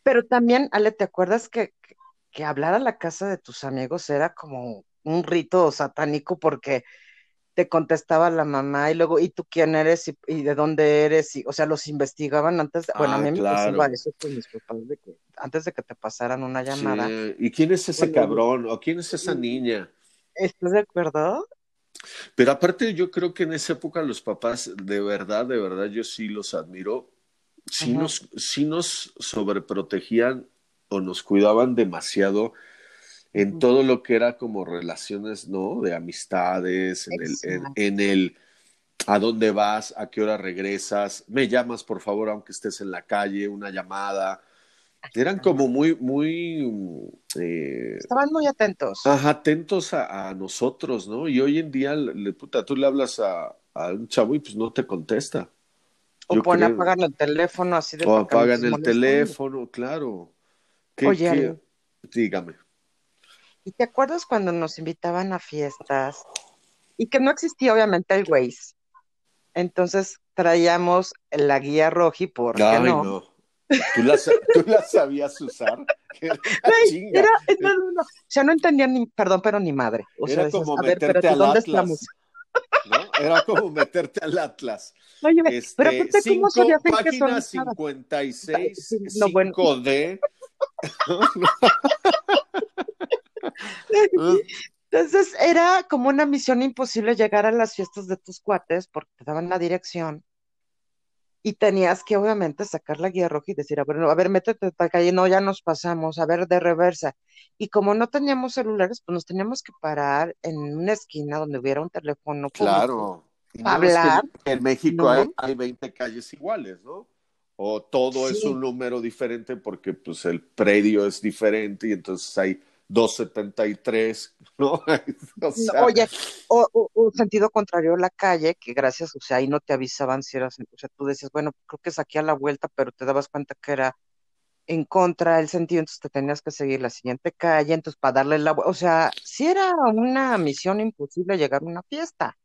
pero también, Ale, ¿te acuerdas que, que hablar a la casa de tus amigos era como un rito satánico porque te contestaba la mamá y luego, ¿y tú quién eres y, de dónde eres? Y, o sea, los investigaban antes, bueno, a mí me pasaba eso con mis papás, de que, antes de que te pasaran una llamada. ¿Y quién es ese cabrón? ¿O quién es esa niña? ¿Estás de acuerdo? Pero aparte yo creo que en esa época los papás, de verdad, de verdad, yo sí los admiro, sí, nos, sí nos sobreprotegían o nos cuidaban demasiado en todo lo que era como relaciones, ¿no? De amistades, en el, en, el a dónde vas, a qué hora regresas, me llamas por favor aunque estés en la calle, una llamada. Eran como muy, muy... Eh, Estaban muy atentos. Ajá, atentos a, nosotros, ¿no? Y hoy en día, le, puta, tú le hablas a, un chavo y pues no te contesta. O pone apagar el teléfono así de... O apagan el teléfono, claro. Oye, dígame. ¿Y te acuerdas cuando nos invitaban a fiestas? Y que no existía obviamente el Waze. Entonces traíamos la guía roji, ¿por qué no? ¿Tú la, sabías usar? Era, no, no, O sea, no entendía ni, perdón, pero ni madre. O era como meterte al ¿dónde Atlas? ¿no? Era como meterte al Atlas. Oye, este, pero ¿cómo cinco, sabías página 56, no, 5D. Entonces era como una misión imposible llegar a las fiestas de tus cuates porque te daban la dirección y tenías que obviamente sacar la guía roja y decir, a ver, a ver, métete a calle, no, ya nos pasamos, a ver, de reversa. Y como no teníamos celulares, pues nos teníamos que parar en una esquina donde hubiera un teléfono. Claro. hablar. en México hay, hay 20 calles iguales, ¿no? O todo es un número diferente porque pues el predio es diferente y entonces hay 273, ¿no? Oye, o, o, sentido contrario a la calle, que gracias, o sea, ahí no te avisaban si eras, o sea, tú decías, bueno, creo que es aquí a la vuelta, pero te dabas cuenta que era en contra del sentido, entonces te tenías que seguir la siguiente calle, entonces para darle la vuelta, o sea, si era una misión imposible llegar a una fiesta.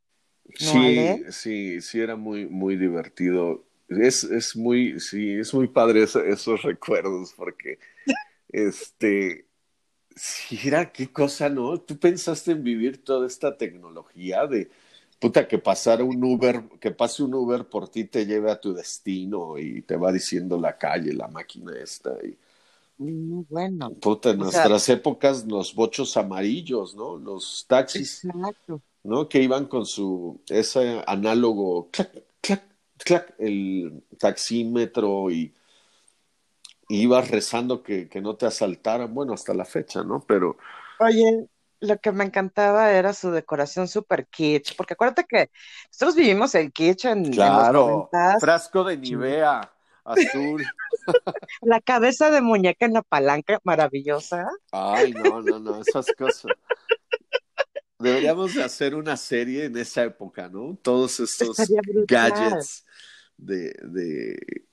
sí, sí, sí era muy, muy divertido. Es, es muy, sí, es muy padre esos recuerdos, porque este Sí, era qué cosa, ¿no? Tú pensaste en vivir toda esta tecnología de puta que pasara un Uber, que pase un Uber por ti te lleve a tu destino y te va diciendo la calle, la máquina esta y mm, bueno. Puta, en nuestras épocas los bochos amarillos, ¿no? Los taxis, exacto. ¿no? Que iban con su ese análogo clac, clac, clac, el taxímetro y ibas rezando que, que, no te asaltaran, bueno, hasta la fecha, ¿no? Pero... Oye, lo que me encantaba era su decoración super kitsch, porque acuérdate que nosotros vivimos el kitsch en, claro, frasco de Nivea azul. La cabeza de muñeca en la palanca, maravillosa. Ay, no, no, no, esas cosas. Deberíamos de hacer una serie en esa época, ¿no? Todos estos gadgets de, de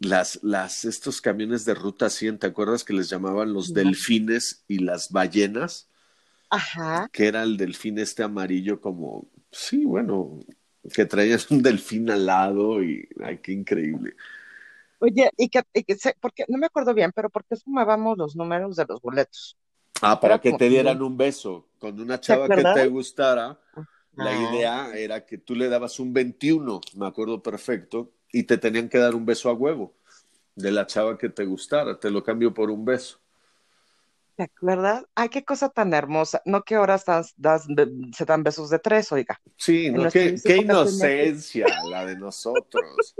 las, las, estos camiones de ruta 100, ¿te acuerdas que les llamaban los delfines y las ballenas? Ajá. Que era el delfín este amarillo como, sí, bueno, que traías un delfín al lado y, ay, qué increíble. Oye, y que, porque no me acuerdo bien, pero ¿por qué sumábamos los números de los boletos? Ah, para que te dieran un beso con una chava que te gustara. La idea era que tú le dabas un 21, me acuerdo perfecto, y te tenían que dar un beso a huevo de la chava que te gustara. Te lo cambio por un beso. ¿Te acuerdas? Ay, qué cosa tan hermosa. No que ahora das, se dan besos de tres, oiga. Sí, no, qué, qué inocencia la de nosotros.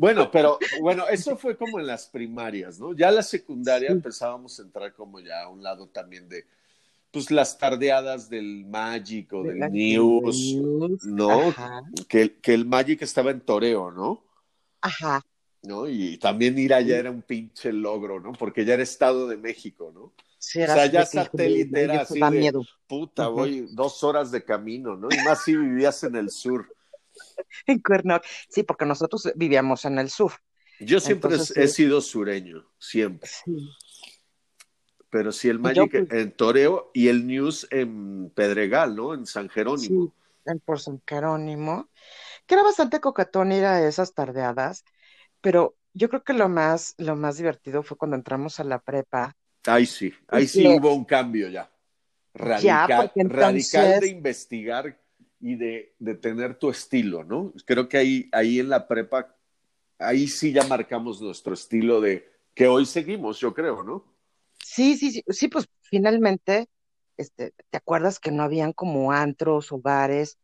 bueno, pero bueno, eso fue como en las primarias, ¿no? Ya la secundaria empezábamos a entrar como ya a un lado también de, pues las tardeadas del Magic o del News, ¿no? Que, que el Magic estaba en toreo, ¿no? Ajá. ¿No? Y también ir allá era un pinche logro, ¿no? Porque ya era Estado de México, ¿no? o sea, ya satélite era así de, puta, voy dos horas de camino, ¿no? Y más si vivías en el sur. En Cuerno, sí, porque nosotros vivíamos en el sur. Yo siempre he sido sureño, siempre. Sí. Pero sí, el Magic en Toreo y el News en Pedregal, ¿no? En San Jerónimo. Sí, en por San Jerónimo. Que era bastante cocatón ir a esas tardeadas, pero yo creo que lo más, lo más divertido fue cuando entramos a la prepa Ahí sí, ahí sí hubo un cambio ya. Radical, radical de investigar y de, de, tener tu estilo, ¿no? Creo que ahí, ahí en la prepa, ahí sí ya marcamos nuestro estilo de que hoy seguimos, yo creo, ¿no? Sí, sí, sí, sí, pues finalmente, este, ¿te acuerdas que no habían como antros o bares?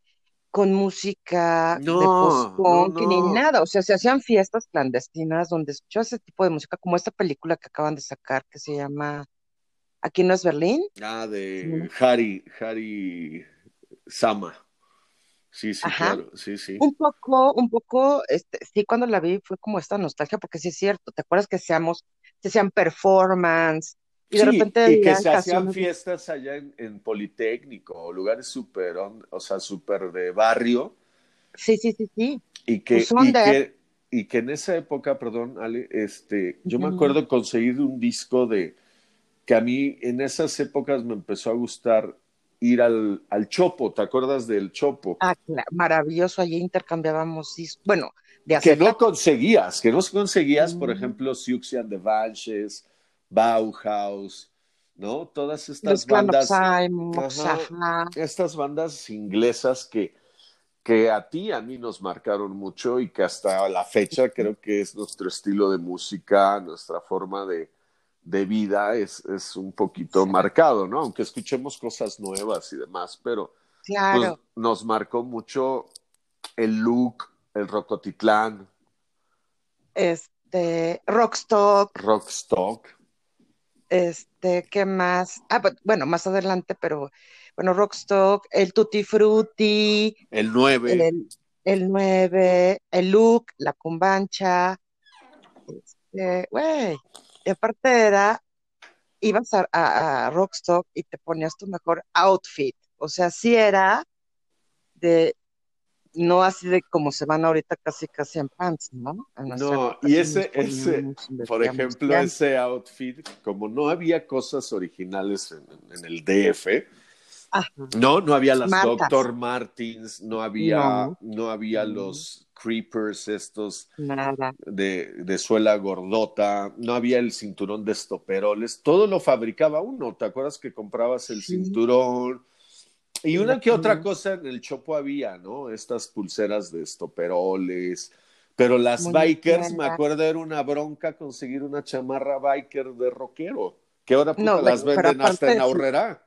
Con música de post-punk ni nada. O sea, se hacían fiestas clandestinas donde escuchaba ese tipo de música, como esta película que acaban de sacar que se llama Aquí no es Berlín. Ah, de Harry, Harry Sama. Sí, sí, claro, sí, sí. Un poco, un poco, este, sí, cuando la vi fue como esta nostalgia, porque sí es cierto, ¿te acuerdas que seamos, se hacían performance, y de repente y que se hacían fiestas allá en, Politécnico, o lugares súper, o sea, súper de barrio. Sí, sí, sí, sí. Y que, pues y que, y que, en esa época, perdón, Ale, este, yo me acuerdo conseguir un disco de que a mí en esas épocas me empezó a gustar ir al, al Chopo, ¿te acuerdas del Chopo? Ah, claro, maravilloso, allí intercambiábamos discos, bueno, de Que no conseguías, que no conseguías, por ejemplo, Siouxsie and the Banshees, Bauhaus, ¿no? Todas estas bandas. estas bandas inglesas que, que a ti, a mí nos marcaron mucho y que hasta la fecha creo que es nuestro estilo de música, nuestra forma de, de vida es, es, un poquito marcado, ¿no? Aunque escuchemos cosas nuevas y demás, pero pues, claro. nos marcó mucho el look, el rocotitlán. Este, Rockstock. Rockstock. Este, ¿qué más? Ah, bueno, más adelante, pero bueno, Rockstock, el Tutti Frutti. El 9. El, 9, el Look, la Cumbancha. Este, güey. Y aparte era, ibas a, a, Rockstock y te ponías tu mejor outfit. O sea, sí era de no así de como se van ahorita casi casi en pants, ¿no? no, y ese, ese por ejemplo, ese outfit, como no había cosas originales en, el DF, no, no había las Doctor Martins, no había, no, había los creepers estos De, de suela gordota, no había el cinturón de estoperoles, todo lo fabricaba uno, ¿te acuerdas que comprabas el cinturón? Y una que otra cosa en el Chopo había, ¿no? Estas pulseras de estoperoles. Pero las bikers, me acuerdo, era una bronca conseguir una chamarra biker de rockero, que ahora no, las venden hasta en ahorrera.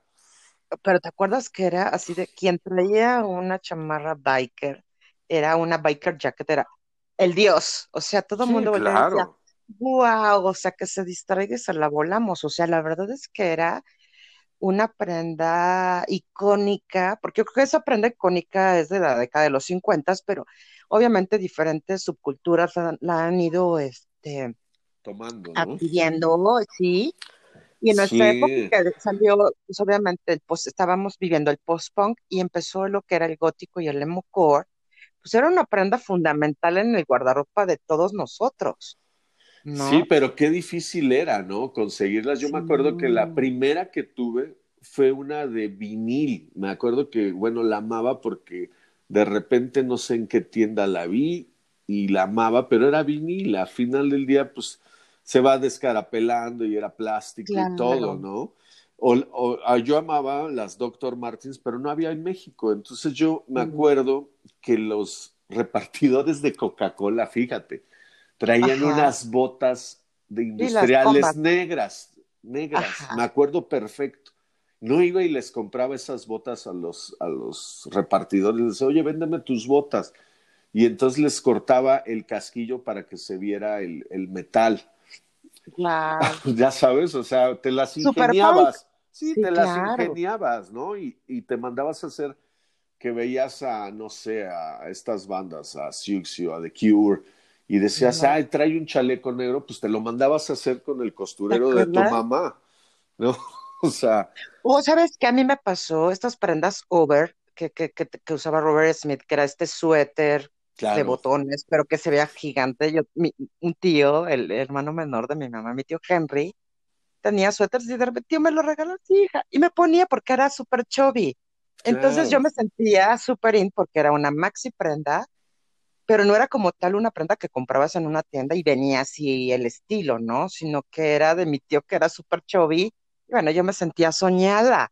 Pero te acuerdas que era así de quien traía una chamarra biker, era una biker jacket, era el dios. O sea, todo el mundo claro. wow, o sea, que se distraiga y se la volamos. O sea, la verdad es que era una prenda icónica, porque yo creo que esa prenda icónica es de la década de los 50, pero obviamente diferentes subculturas la, han ido este, tomando, adquiriendo, sí. Y en nuestra época salió, pues obviamente, pues estábamos viviendo el post-punk y empezó lo que era el gótico y el emo core, pues era una prenda fundamental en el guardarropa de todos nosotros. Sí, pero qué difícil era, ¿no? Conseguirlas. Yo me acuerdo que la primera que tuve fue una de vinil. Me acuerdo que, bueno, la amaba porque de repente no sé en qué tienda la vi y la amaba, pero era vinil. A final del día, pues se va descarapelando y era plástico y todo, ¿no? O, ah, yo amaba las Dr. Martins, pero no había en México. Entonces yo me acuerdo que los repartidores de Coca-Cola, fíjate, Traían unas botas de industriales negras, negras, me acuerdo perfecto. No iba y les compraba esas botas a los, a los repartidores, les decía, oye, véndeme tus botas. Y entonces les cortaba el casquillo para que se viera el, el metal. Claro. ya sabes, o sea, te las ingeniabas. Sí, te las ingeniabas, ¿no? Y, y, te mandabas a hacer que veías a, no sé, a estas bandas, a Siuxio, a The Cure, y decías, ay, trae un chaleco negro, pues te lo mandabas a hacer con el costurero de tu mamá, ¿no? o sea. O sabes que a mí me pasó estas prendas over que, que, que, usaba Robert Smith, que era este suéter de botones, pero que se veía gigante. Yo, un tío, el, hermano menor de mi mamá, mi tío Henry, tenía suéteres y de repente tío me lo regaló hija, y me ponía porque era súper chubby. Entonces yo me sentía súper in porque era una maxi prenda pero no era como tal una prenda que comprabas en una tienda y venía así el estilo, ¿no? Sino que era de mi tío que era súper chubby. Y bueno, yo me sentía soñada.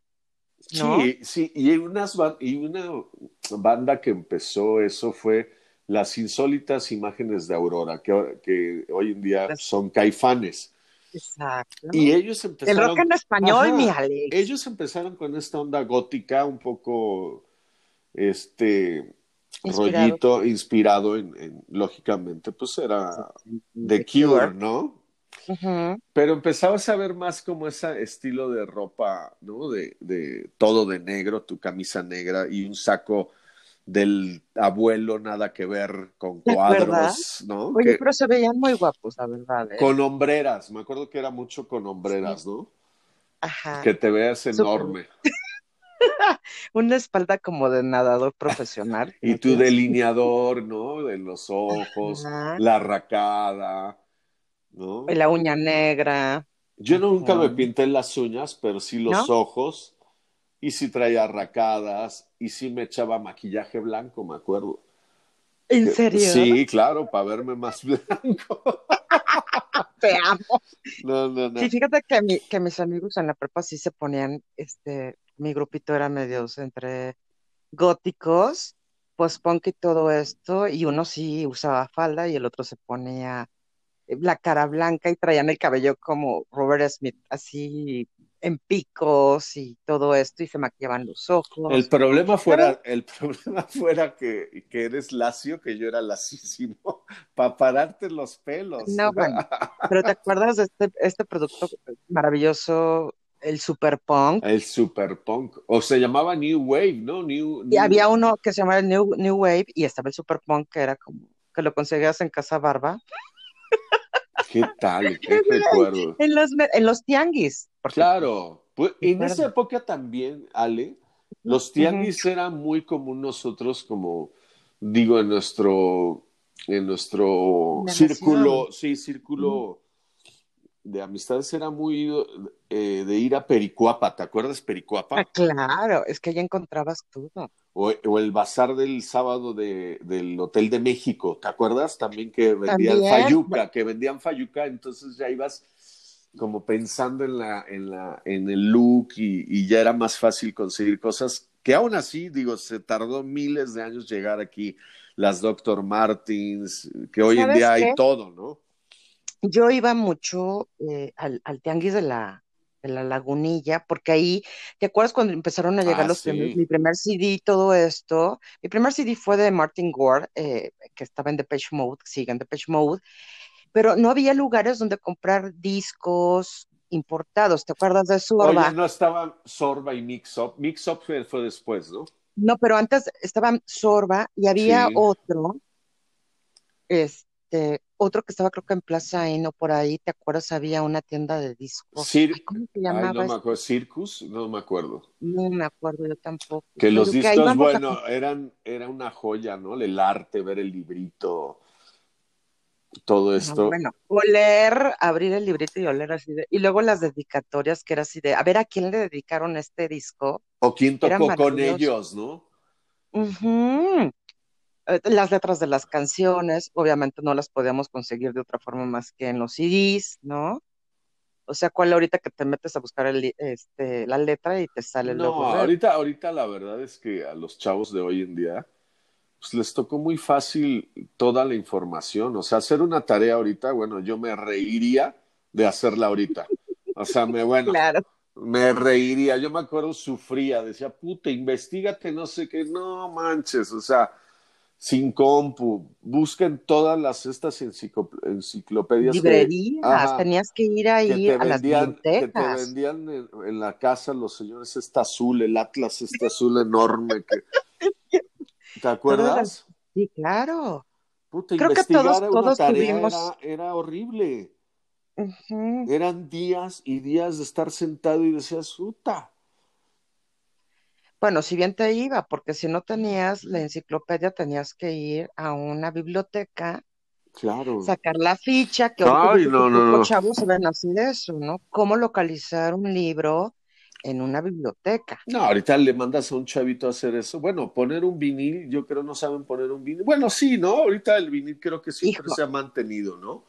Sí, sí, y, unas, y una banda que empezó eso fue las insólitas imágenes de Aurora, que, que hoy en día son caifanes. Exacto. Y ellos empezaron. El rock en español, mi Alex. Ellos empezaron con esta onda gótica, un poco, este, rollito inspirado en, lógicamente, pues era The Cure, ¿no? Pero empezabas a ver más como ese estilo de ropa, ¿no? De, de todo de negro, tu camisa negra y un saco del abuelo, nada que ver con cuadros, ¿no? Oye, pero se veían muy guapos, la verdad. ¿eh? Con hombreras, me acuerdo que era mucho con hombreras, ¿no? Ajá. Que te veas enorme. Una espalda como de nadador profesional. y tu delineador, ¿no? De los ojos, la arracada, ¿no? la uña negra. Yo nunca me pinté las uñas, pero sí los ojos. Y sí traía arracadas. Y sí me echaba maquillaje blanco, me acuerdo. ¿En serio? Sí, claro, para verme más blanco. Te amo. No, no, no. Sí, fíjate que, que mis amigos en la prepa sí se ponían este mi grupito era medios entre góticos, post-punk y todo esto, y uno sí usaba falda y el otro se ponía eh, la cara blanca y traían el cabello como Robert Smith, así en picos y todo esto, y se maquillaban los ojos. El problema fuera, el problema fuera que, que, eres lacio, que yo era lacísimo, para pararte los pelos. No, bueno, pero ¿te acuerdas de este, este producto maravilloso el super punk. El super punk. O se llamaba New Wave, ¿no? New, Y había uno que se llamaba New, New Wave y estaba el super punk que era como que lo conseguías en Casa Barba. ¿Qué tal? ¿Qué recuerdo? En los, en los tianguis. Claro. Pues, en esa época también, Ale, los tianguis eran muy común nosotros como, digo, en nuestro, en nuestro círculo, sí, círculo de amistades era muy eh, de ir a Pericuapa, ¿te acuerdas Pericuapa? Ah, claro, es que allá encontrabas todo. O, el bazar del sábado de, del Hotel de México, ¿te acuerdas? También que vendían fayuca, que vendían fayuca, entonces ya ibas como pensando en la, en la, en el look y, y ya era más fácil conseguir cosas que aún así, digo, se tardó miles de años llegar aquí las Dr. Martins, que hoy en día hay todo, ¿no? Yo iba mucho eh, al, tianguis de la, de la lagunilla, porque ahí, ¿te acuerdas cuando empezaron a llegar ah, los primeros, mi primer CD y todo esto? Mi primer CD fue de Martin Gore, eh, que estaba en Depeche Mode, sigue en Depeche Mode, pero no había lugares donde comprar discos importados. ¿Te acuerdas de Sorba? Oye, no estaban Sorba y Mix Up. Mix Up fue, después, ¿no? No, pero antes estaban Sorba y había otro, este, otro que estaba creo que en Plaza Eno por ahí, ¿te acuerdas? Había una tienda de discos. ¿Cómo se llamaba? no me acuerdo. Circus, no me acuerdo. No me acuerdo yo tampoco. Que los discos, bueno, eran, era una joya, ¿no? El arte, ver el librito, todo esto. bueno, oler, abrir el librito y oler así de, y luego las dedicatorias que era así de, a ver a quién le dedicaron este disco. O quién tocó con ellos, ¿no? Eh, las letras de las canciones, obviamente no las podíamos conseguir de otra forma más que en los CDs, ¿no? O sea, ¿cuál ahorita que te metes a buscar el, este, la letra y te sale el No, ahorita, ahorita la verdad es que a los chavos de hoy en día, pues les tocó muy fácil toda la información. O sea, hacer una tarea ahorita, bueno, yo me reiría de hacerla ahorita. O sea, me, bueno, me reiría. Yo me acuerdo, sufría, decía, puta, investigate, no sé qué, no manches, o sea, sin compu, busquen todas las estas enciclopedias. Librerías, tenías que ir ahí a las bibliotecas. Que te vendían en, la casa los señores este azul, el Atlas este azul enorme que ¿Te acuerdas? Sí, claro. Puta, Creo que todos, todos tuvimos... era, horrible. Eran días y días de estar sentado y decías, puta. Bueno, si bien te iba, porque si no tenías la enciclopedia, tenías que ir a una biblioteca, claro. sacar la ficha, que Ay, no, no, los chavos ven así de eso, ¿no? Cómo localizar un libro, en una biblioteca. No, ahorita le mandas a un chavito a hacer eso. Bueno, poner un vinil, yo creo no saben poner un vinil. Bueno, sí, ¿no? Ahorita el vinil creo que siempre se ha mantenido, ¿no?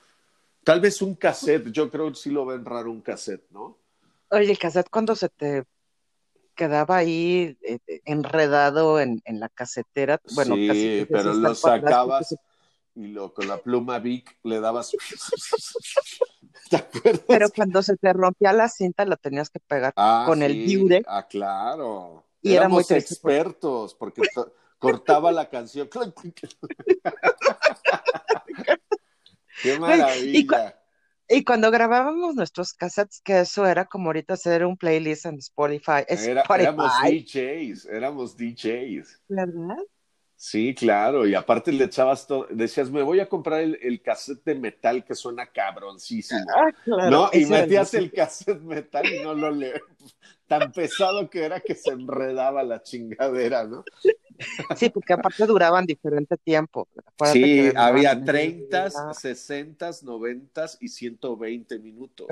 Tal vez un cassette, yo creo que sí lo ven raro un cassette, ¿no? Oye, el cassette cuando se te quedaba ahí eh, eh, enredado en, en, la casetera, bueno, sí, pero lo sacabas y lo, con la pluma Vic le dabas Pero cuando se te rompía la cinta, la tenías que pegar ah, con el diure. Ah, claro. Y Éramos expertos, porque cortaba la canción. Qué maravilla. Y, cuando grabábamos nuestros cassettes, que eso era como ahorita hacer un playlist en Spotify. Éramos DJs, éramos DJs. ¿Verdad? Sí, claro, y aparte le echabas todo, decías, me voy a comprar el, el cassette de metal que suena cabroncísimo, ah, claro, ¿no? Y metías el cassette metal y no lo leí, tan pesado que era que se enredaba la chingadera, ¿no? Sí, porque aparte duraban diferente tiempo. sí, había 30, 60, 90 y 120 minutos.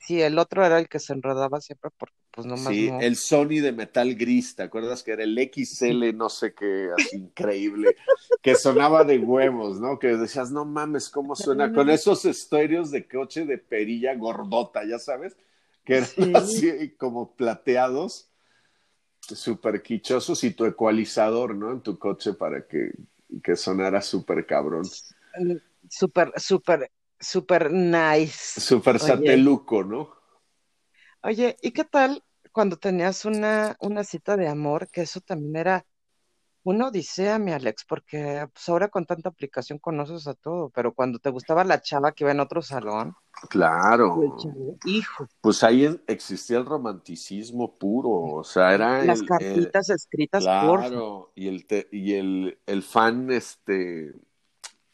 sí, el otro era el que se enredaba siempre porque pues nomás Sí, el Sony de metal gris, ¿te acuerdas que era el XL no sé qué, así increíble, que sonaba de huevos, ¿no? Que decías, no mames, ¿cómo suena? Con esos estéreos de coche de perilla gordota, ya sabes, que eran así como plateados súper quichosos y tu ecualizador, ¿no? En tu coche para que, que sonara súper cabrón. Súper, súper, súper nice. Súper sateluco, ¿no? Oye, ¿y qué tal cuando tenías una, una cita de amor? Que eso también era una odisea, mi Alex, porque pues, ahora con tanta aplicación conoces a todo, pero cuando te gustaba la chava que iba en otro salón. Claro. hijo. Pues ahí existía el romanticismo puro, o sea, era las cartitas escritas claro, y el y el, el fan este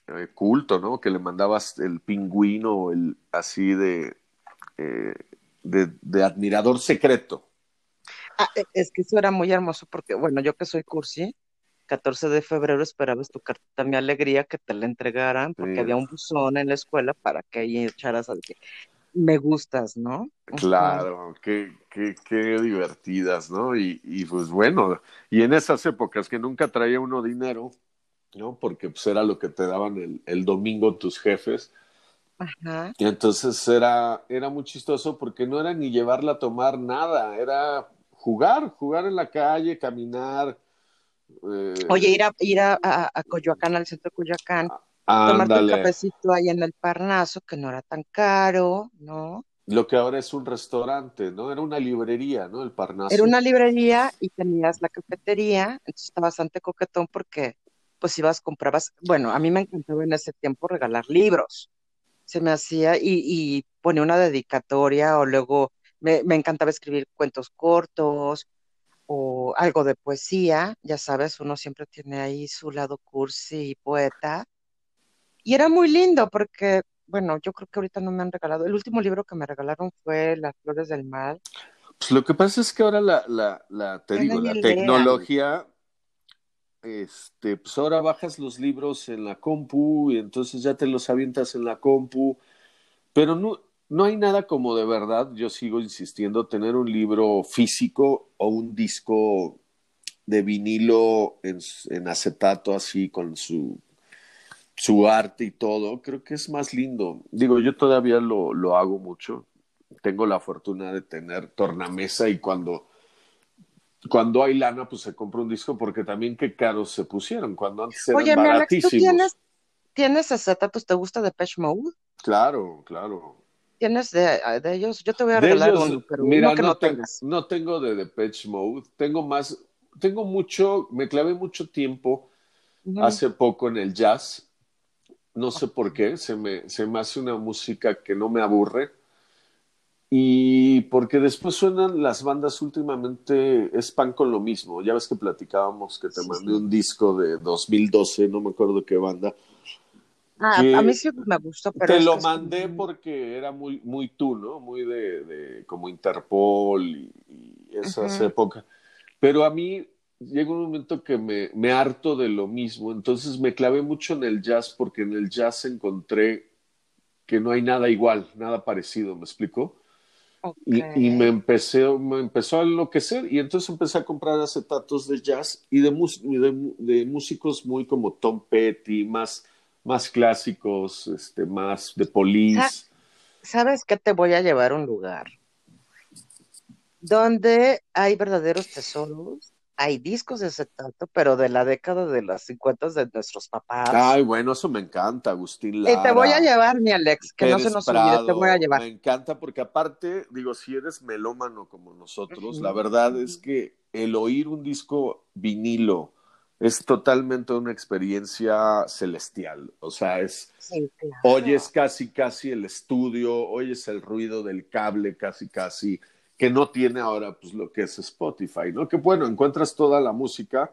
eh, culto, ¿no? Que le mandabas el pingüino, el así de, eh, de, de admirador secreto. Ah, e, es que eso era muy hermoso porque, bueno, yo que soy cursi, 14 de febrero esperabas tu carta mi alegría que te la entregaran porque había un buzón en la escuela para que ahí echaras al que me gustas, ¿no? Claro, qué, qué, qué, divertidas, ¿no? Y, y, pues bueno, y en esas épocas que nunca traía uno dinero, ¿no? Porque pues era lo que te daban el, el domingo tus jefes. Ajá. Y entonces era, era muy chistoso porque no era ni llevarla a tomar nada, era jugar, jugar en la calle, caminar, eh, Oye, ir a, ir a, a, Coyoacán, al centro de Coyoacán, tomarte un cafecito ahí en el Parnaso, que no era tan caro, ¿no? Lo que ahora es un restaurante, ¿no? Era una librería, ¿no? El Parnaso. Era una librería y tenías la cafetería, entonces está bastante coquetón porque pues ibas, comprabas, bueno, a mí me encantaba en ese tiempo regalar libros. se me hacía y, y ponía una dedicatoria o luego me, me encantaba escribir cuentos cortos o algo de poesía, ya sabes, uno siempre tiene ahí su lado cursi y poeta. Y era muy lindo porque, bueno, yo creo que ahorita no me han regalado. El último libro que me regalaron fue Las Flores del Mal. Pues lo que pasa es que ahora la, la, la te digo, tecnología, este, pues ahora bajas los libros en la compu y entonces ya te los avientas en la compu, pero no, no hay nada como de verdad, yo sigo insistiendo, tener un libro físico o un disco de vinilo en, en acetato así con su, su arte y todo, creo que es más lindo. Digo, yo todavía lo, lo hago mucho. Tengo la fortuna de tener tornamesa y cuando, cuando hay lana, pues se compra un disco porque también qué caros se pusieron, cuando antes eran Oye, mi Alex, ¿tú baratísimos. tienes, tienes acetatos? ¿Te gusta Depeche Mode? Claro, claro. ¿Tienes de, de ellos? Yo te voy a De regalar ellos, uno, pero mira, uno que no, no te- tengas. no tengo de Depeche Mode, tengo más, tengo mucho, me clavé mucho tiempo hace poco en el jazz, no sé por qué, se me, se me hace una música que no me aburre. Y porque después suenan las bandas últimamente, es pan con lo mismo, ya ves que platicábamos que te Sí, mandé sí. un disco de 2012, no me acuerdo qué banda, Ah, a mí sí me gustó, pero te lo es mandé porque era muy, muy tú, ¿no? Muy de, de como Interpol y, y esas épocas. Pero a mí llega un momento que me, me harto de lo mismo, entonces me clavé mucho en el jazz porque en el jazz encontré que no hay nada igual, nada parecido, ¿me explico? Y, y me, empecé, me empezó a enloquecer y entonces empecé a comprar acetatos de jazz y de, de, de músicos muy como Tom Petty, más, más clásicos, este, más de Police. ¿Sabes qué? Te voy a llevar a un lugar donde hay verdaderos tesoros. Hay discos de acetato, pero de la década de los 50 de nuestros papás. Ay, bueno, eso me encanta, Agustín Y te voy a llevar, mi Alex, que no se nos olvide, te voy a llevar. me encanta porque aparte, digo, si eres melómano como nosotros, la verdad es que el oír un disco vinilo es totalmente una experiencia celestial, o sea, es Sí, oyes casi casi el estudio, oyes el ruido del cable casi casi, que no tiene ahora pues lo que es Spotify, ¿no? Que bueno, encuentras toda la música,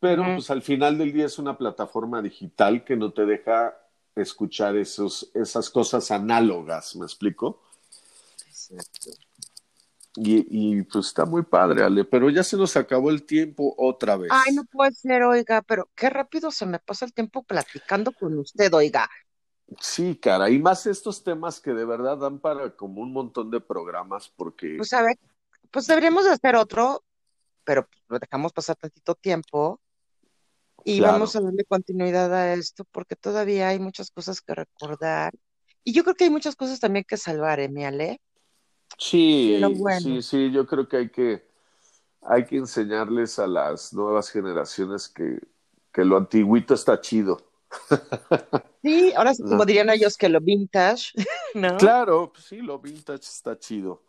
pero pues al final del día es una plataforma digital que no te deja escuchar esos, esas cosas análogas, ¿me explico? Exacto. Y, y pues está muy padre, Ale, pero ya se nos acabó el tiempo otra vez. Ay, no puede ser, oiga, pero qué rápido se me pasa el tiempo platicando con usted, oiga. Sí, cara, y más estos temas que de verdad dan para como un montón de programas, porque Pues a ver, pues deberíamos de hacer otro, pero lo dejamos pasar tantito tiempo y claro, vamos a darle continuidad a esto porque todavía hay muchas cosas que recordar. Y yo creo que hay muchas cosas también que salvar, ¿eh, mi Ale? Sí, bueno, sí, sí, yo creo que hay que, hay que enseñarles a las nuevas generaciones que, que lo antiguito está chido. sí, ahora como dirían ellos, que lo vintage, ¿no? Claro, pues sí, lo vintage está chido.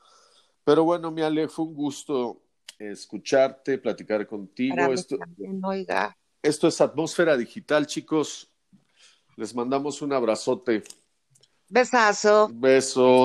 Pero bueno, mi Ale, fue un gusto escucharte, platicar contigo. Esto, también, oiga. esto es Atmósfera Digital, chicos. Les mandamos un abrazote. Besazo. Beso.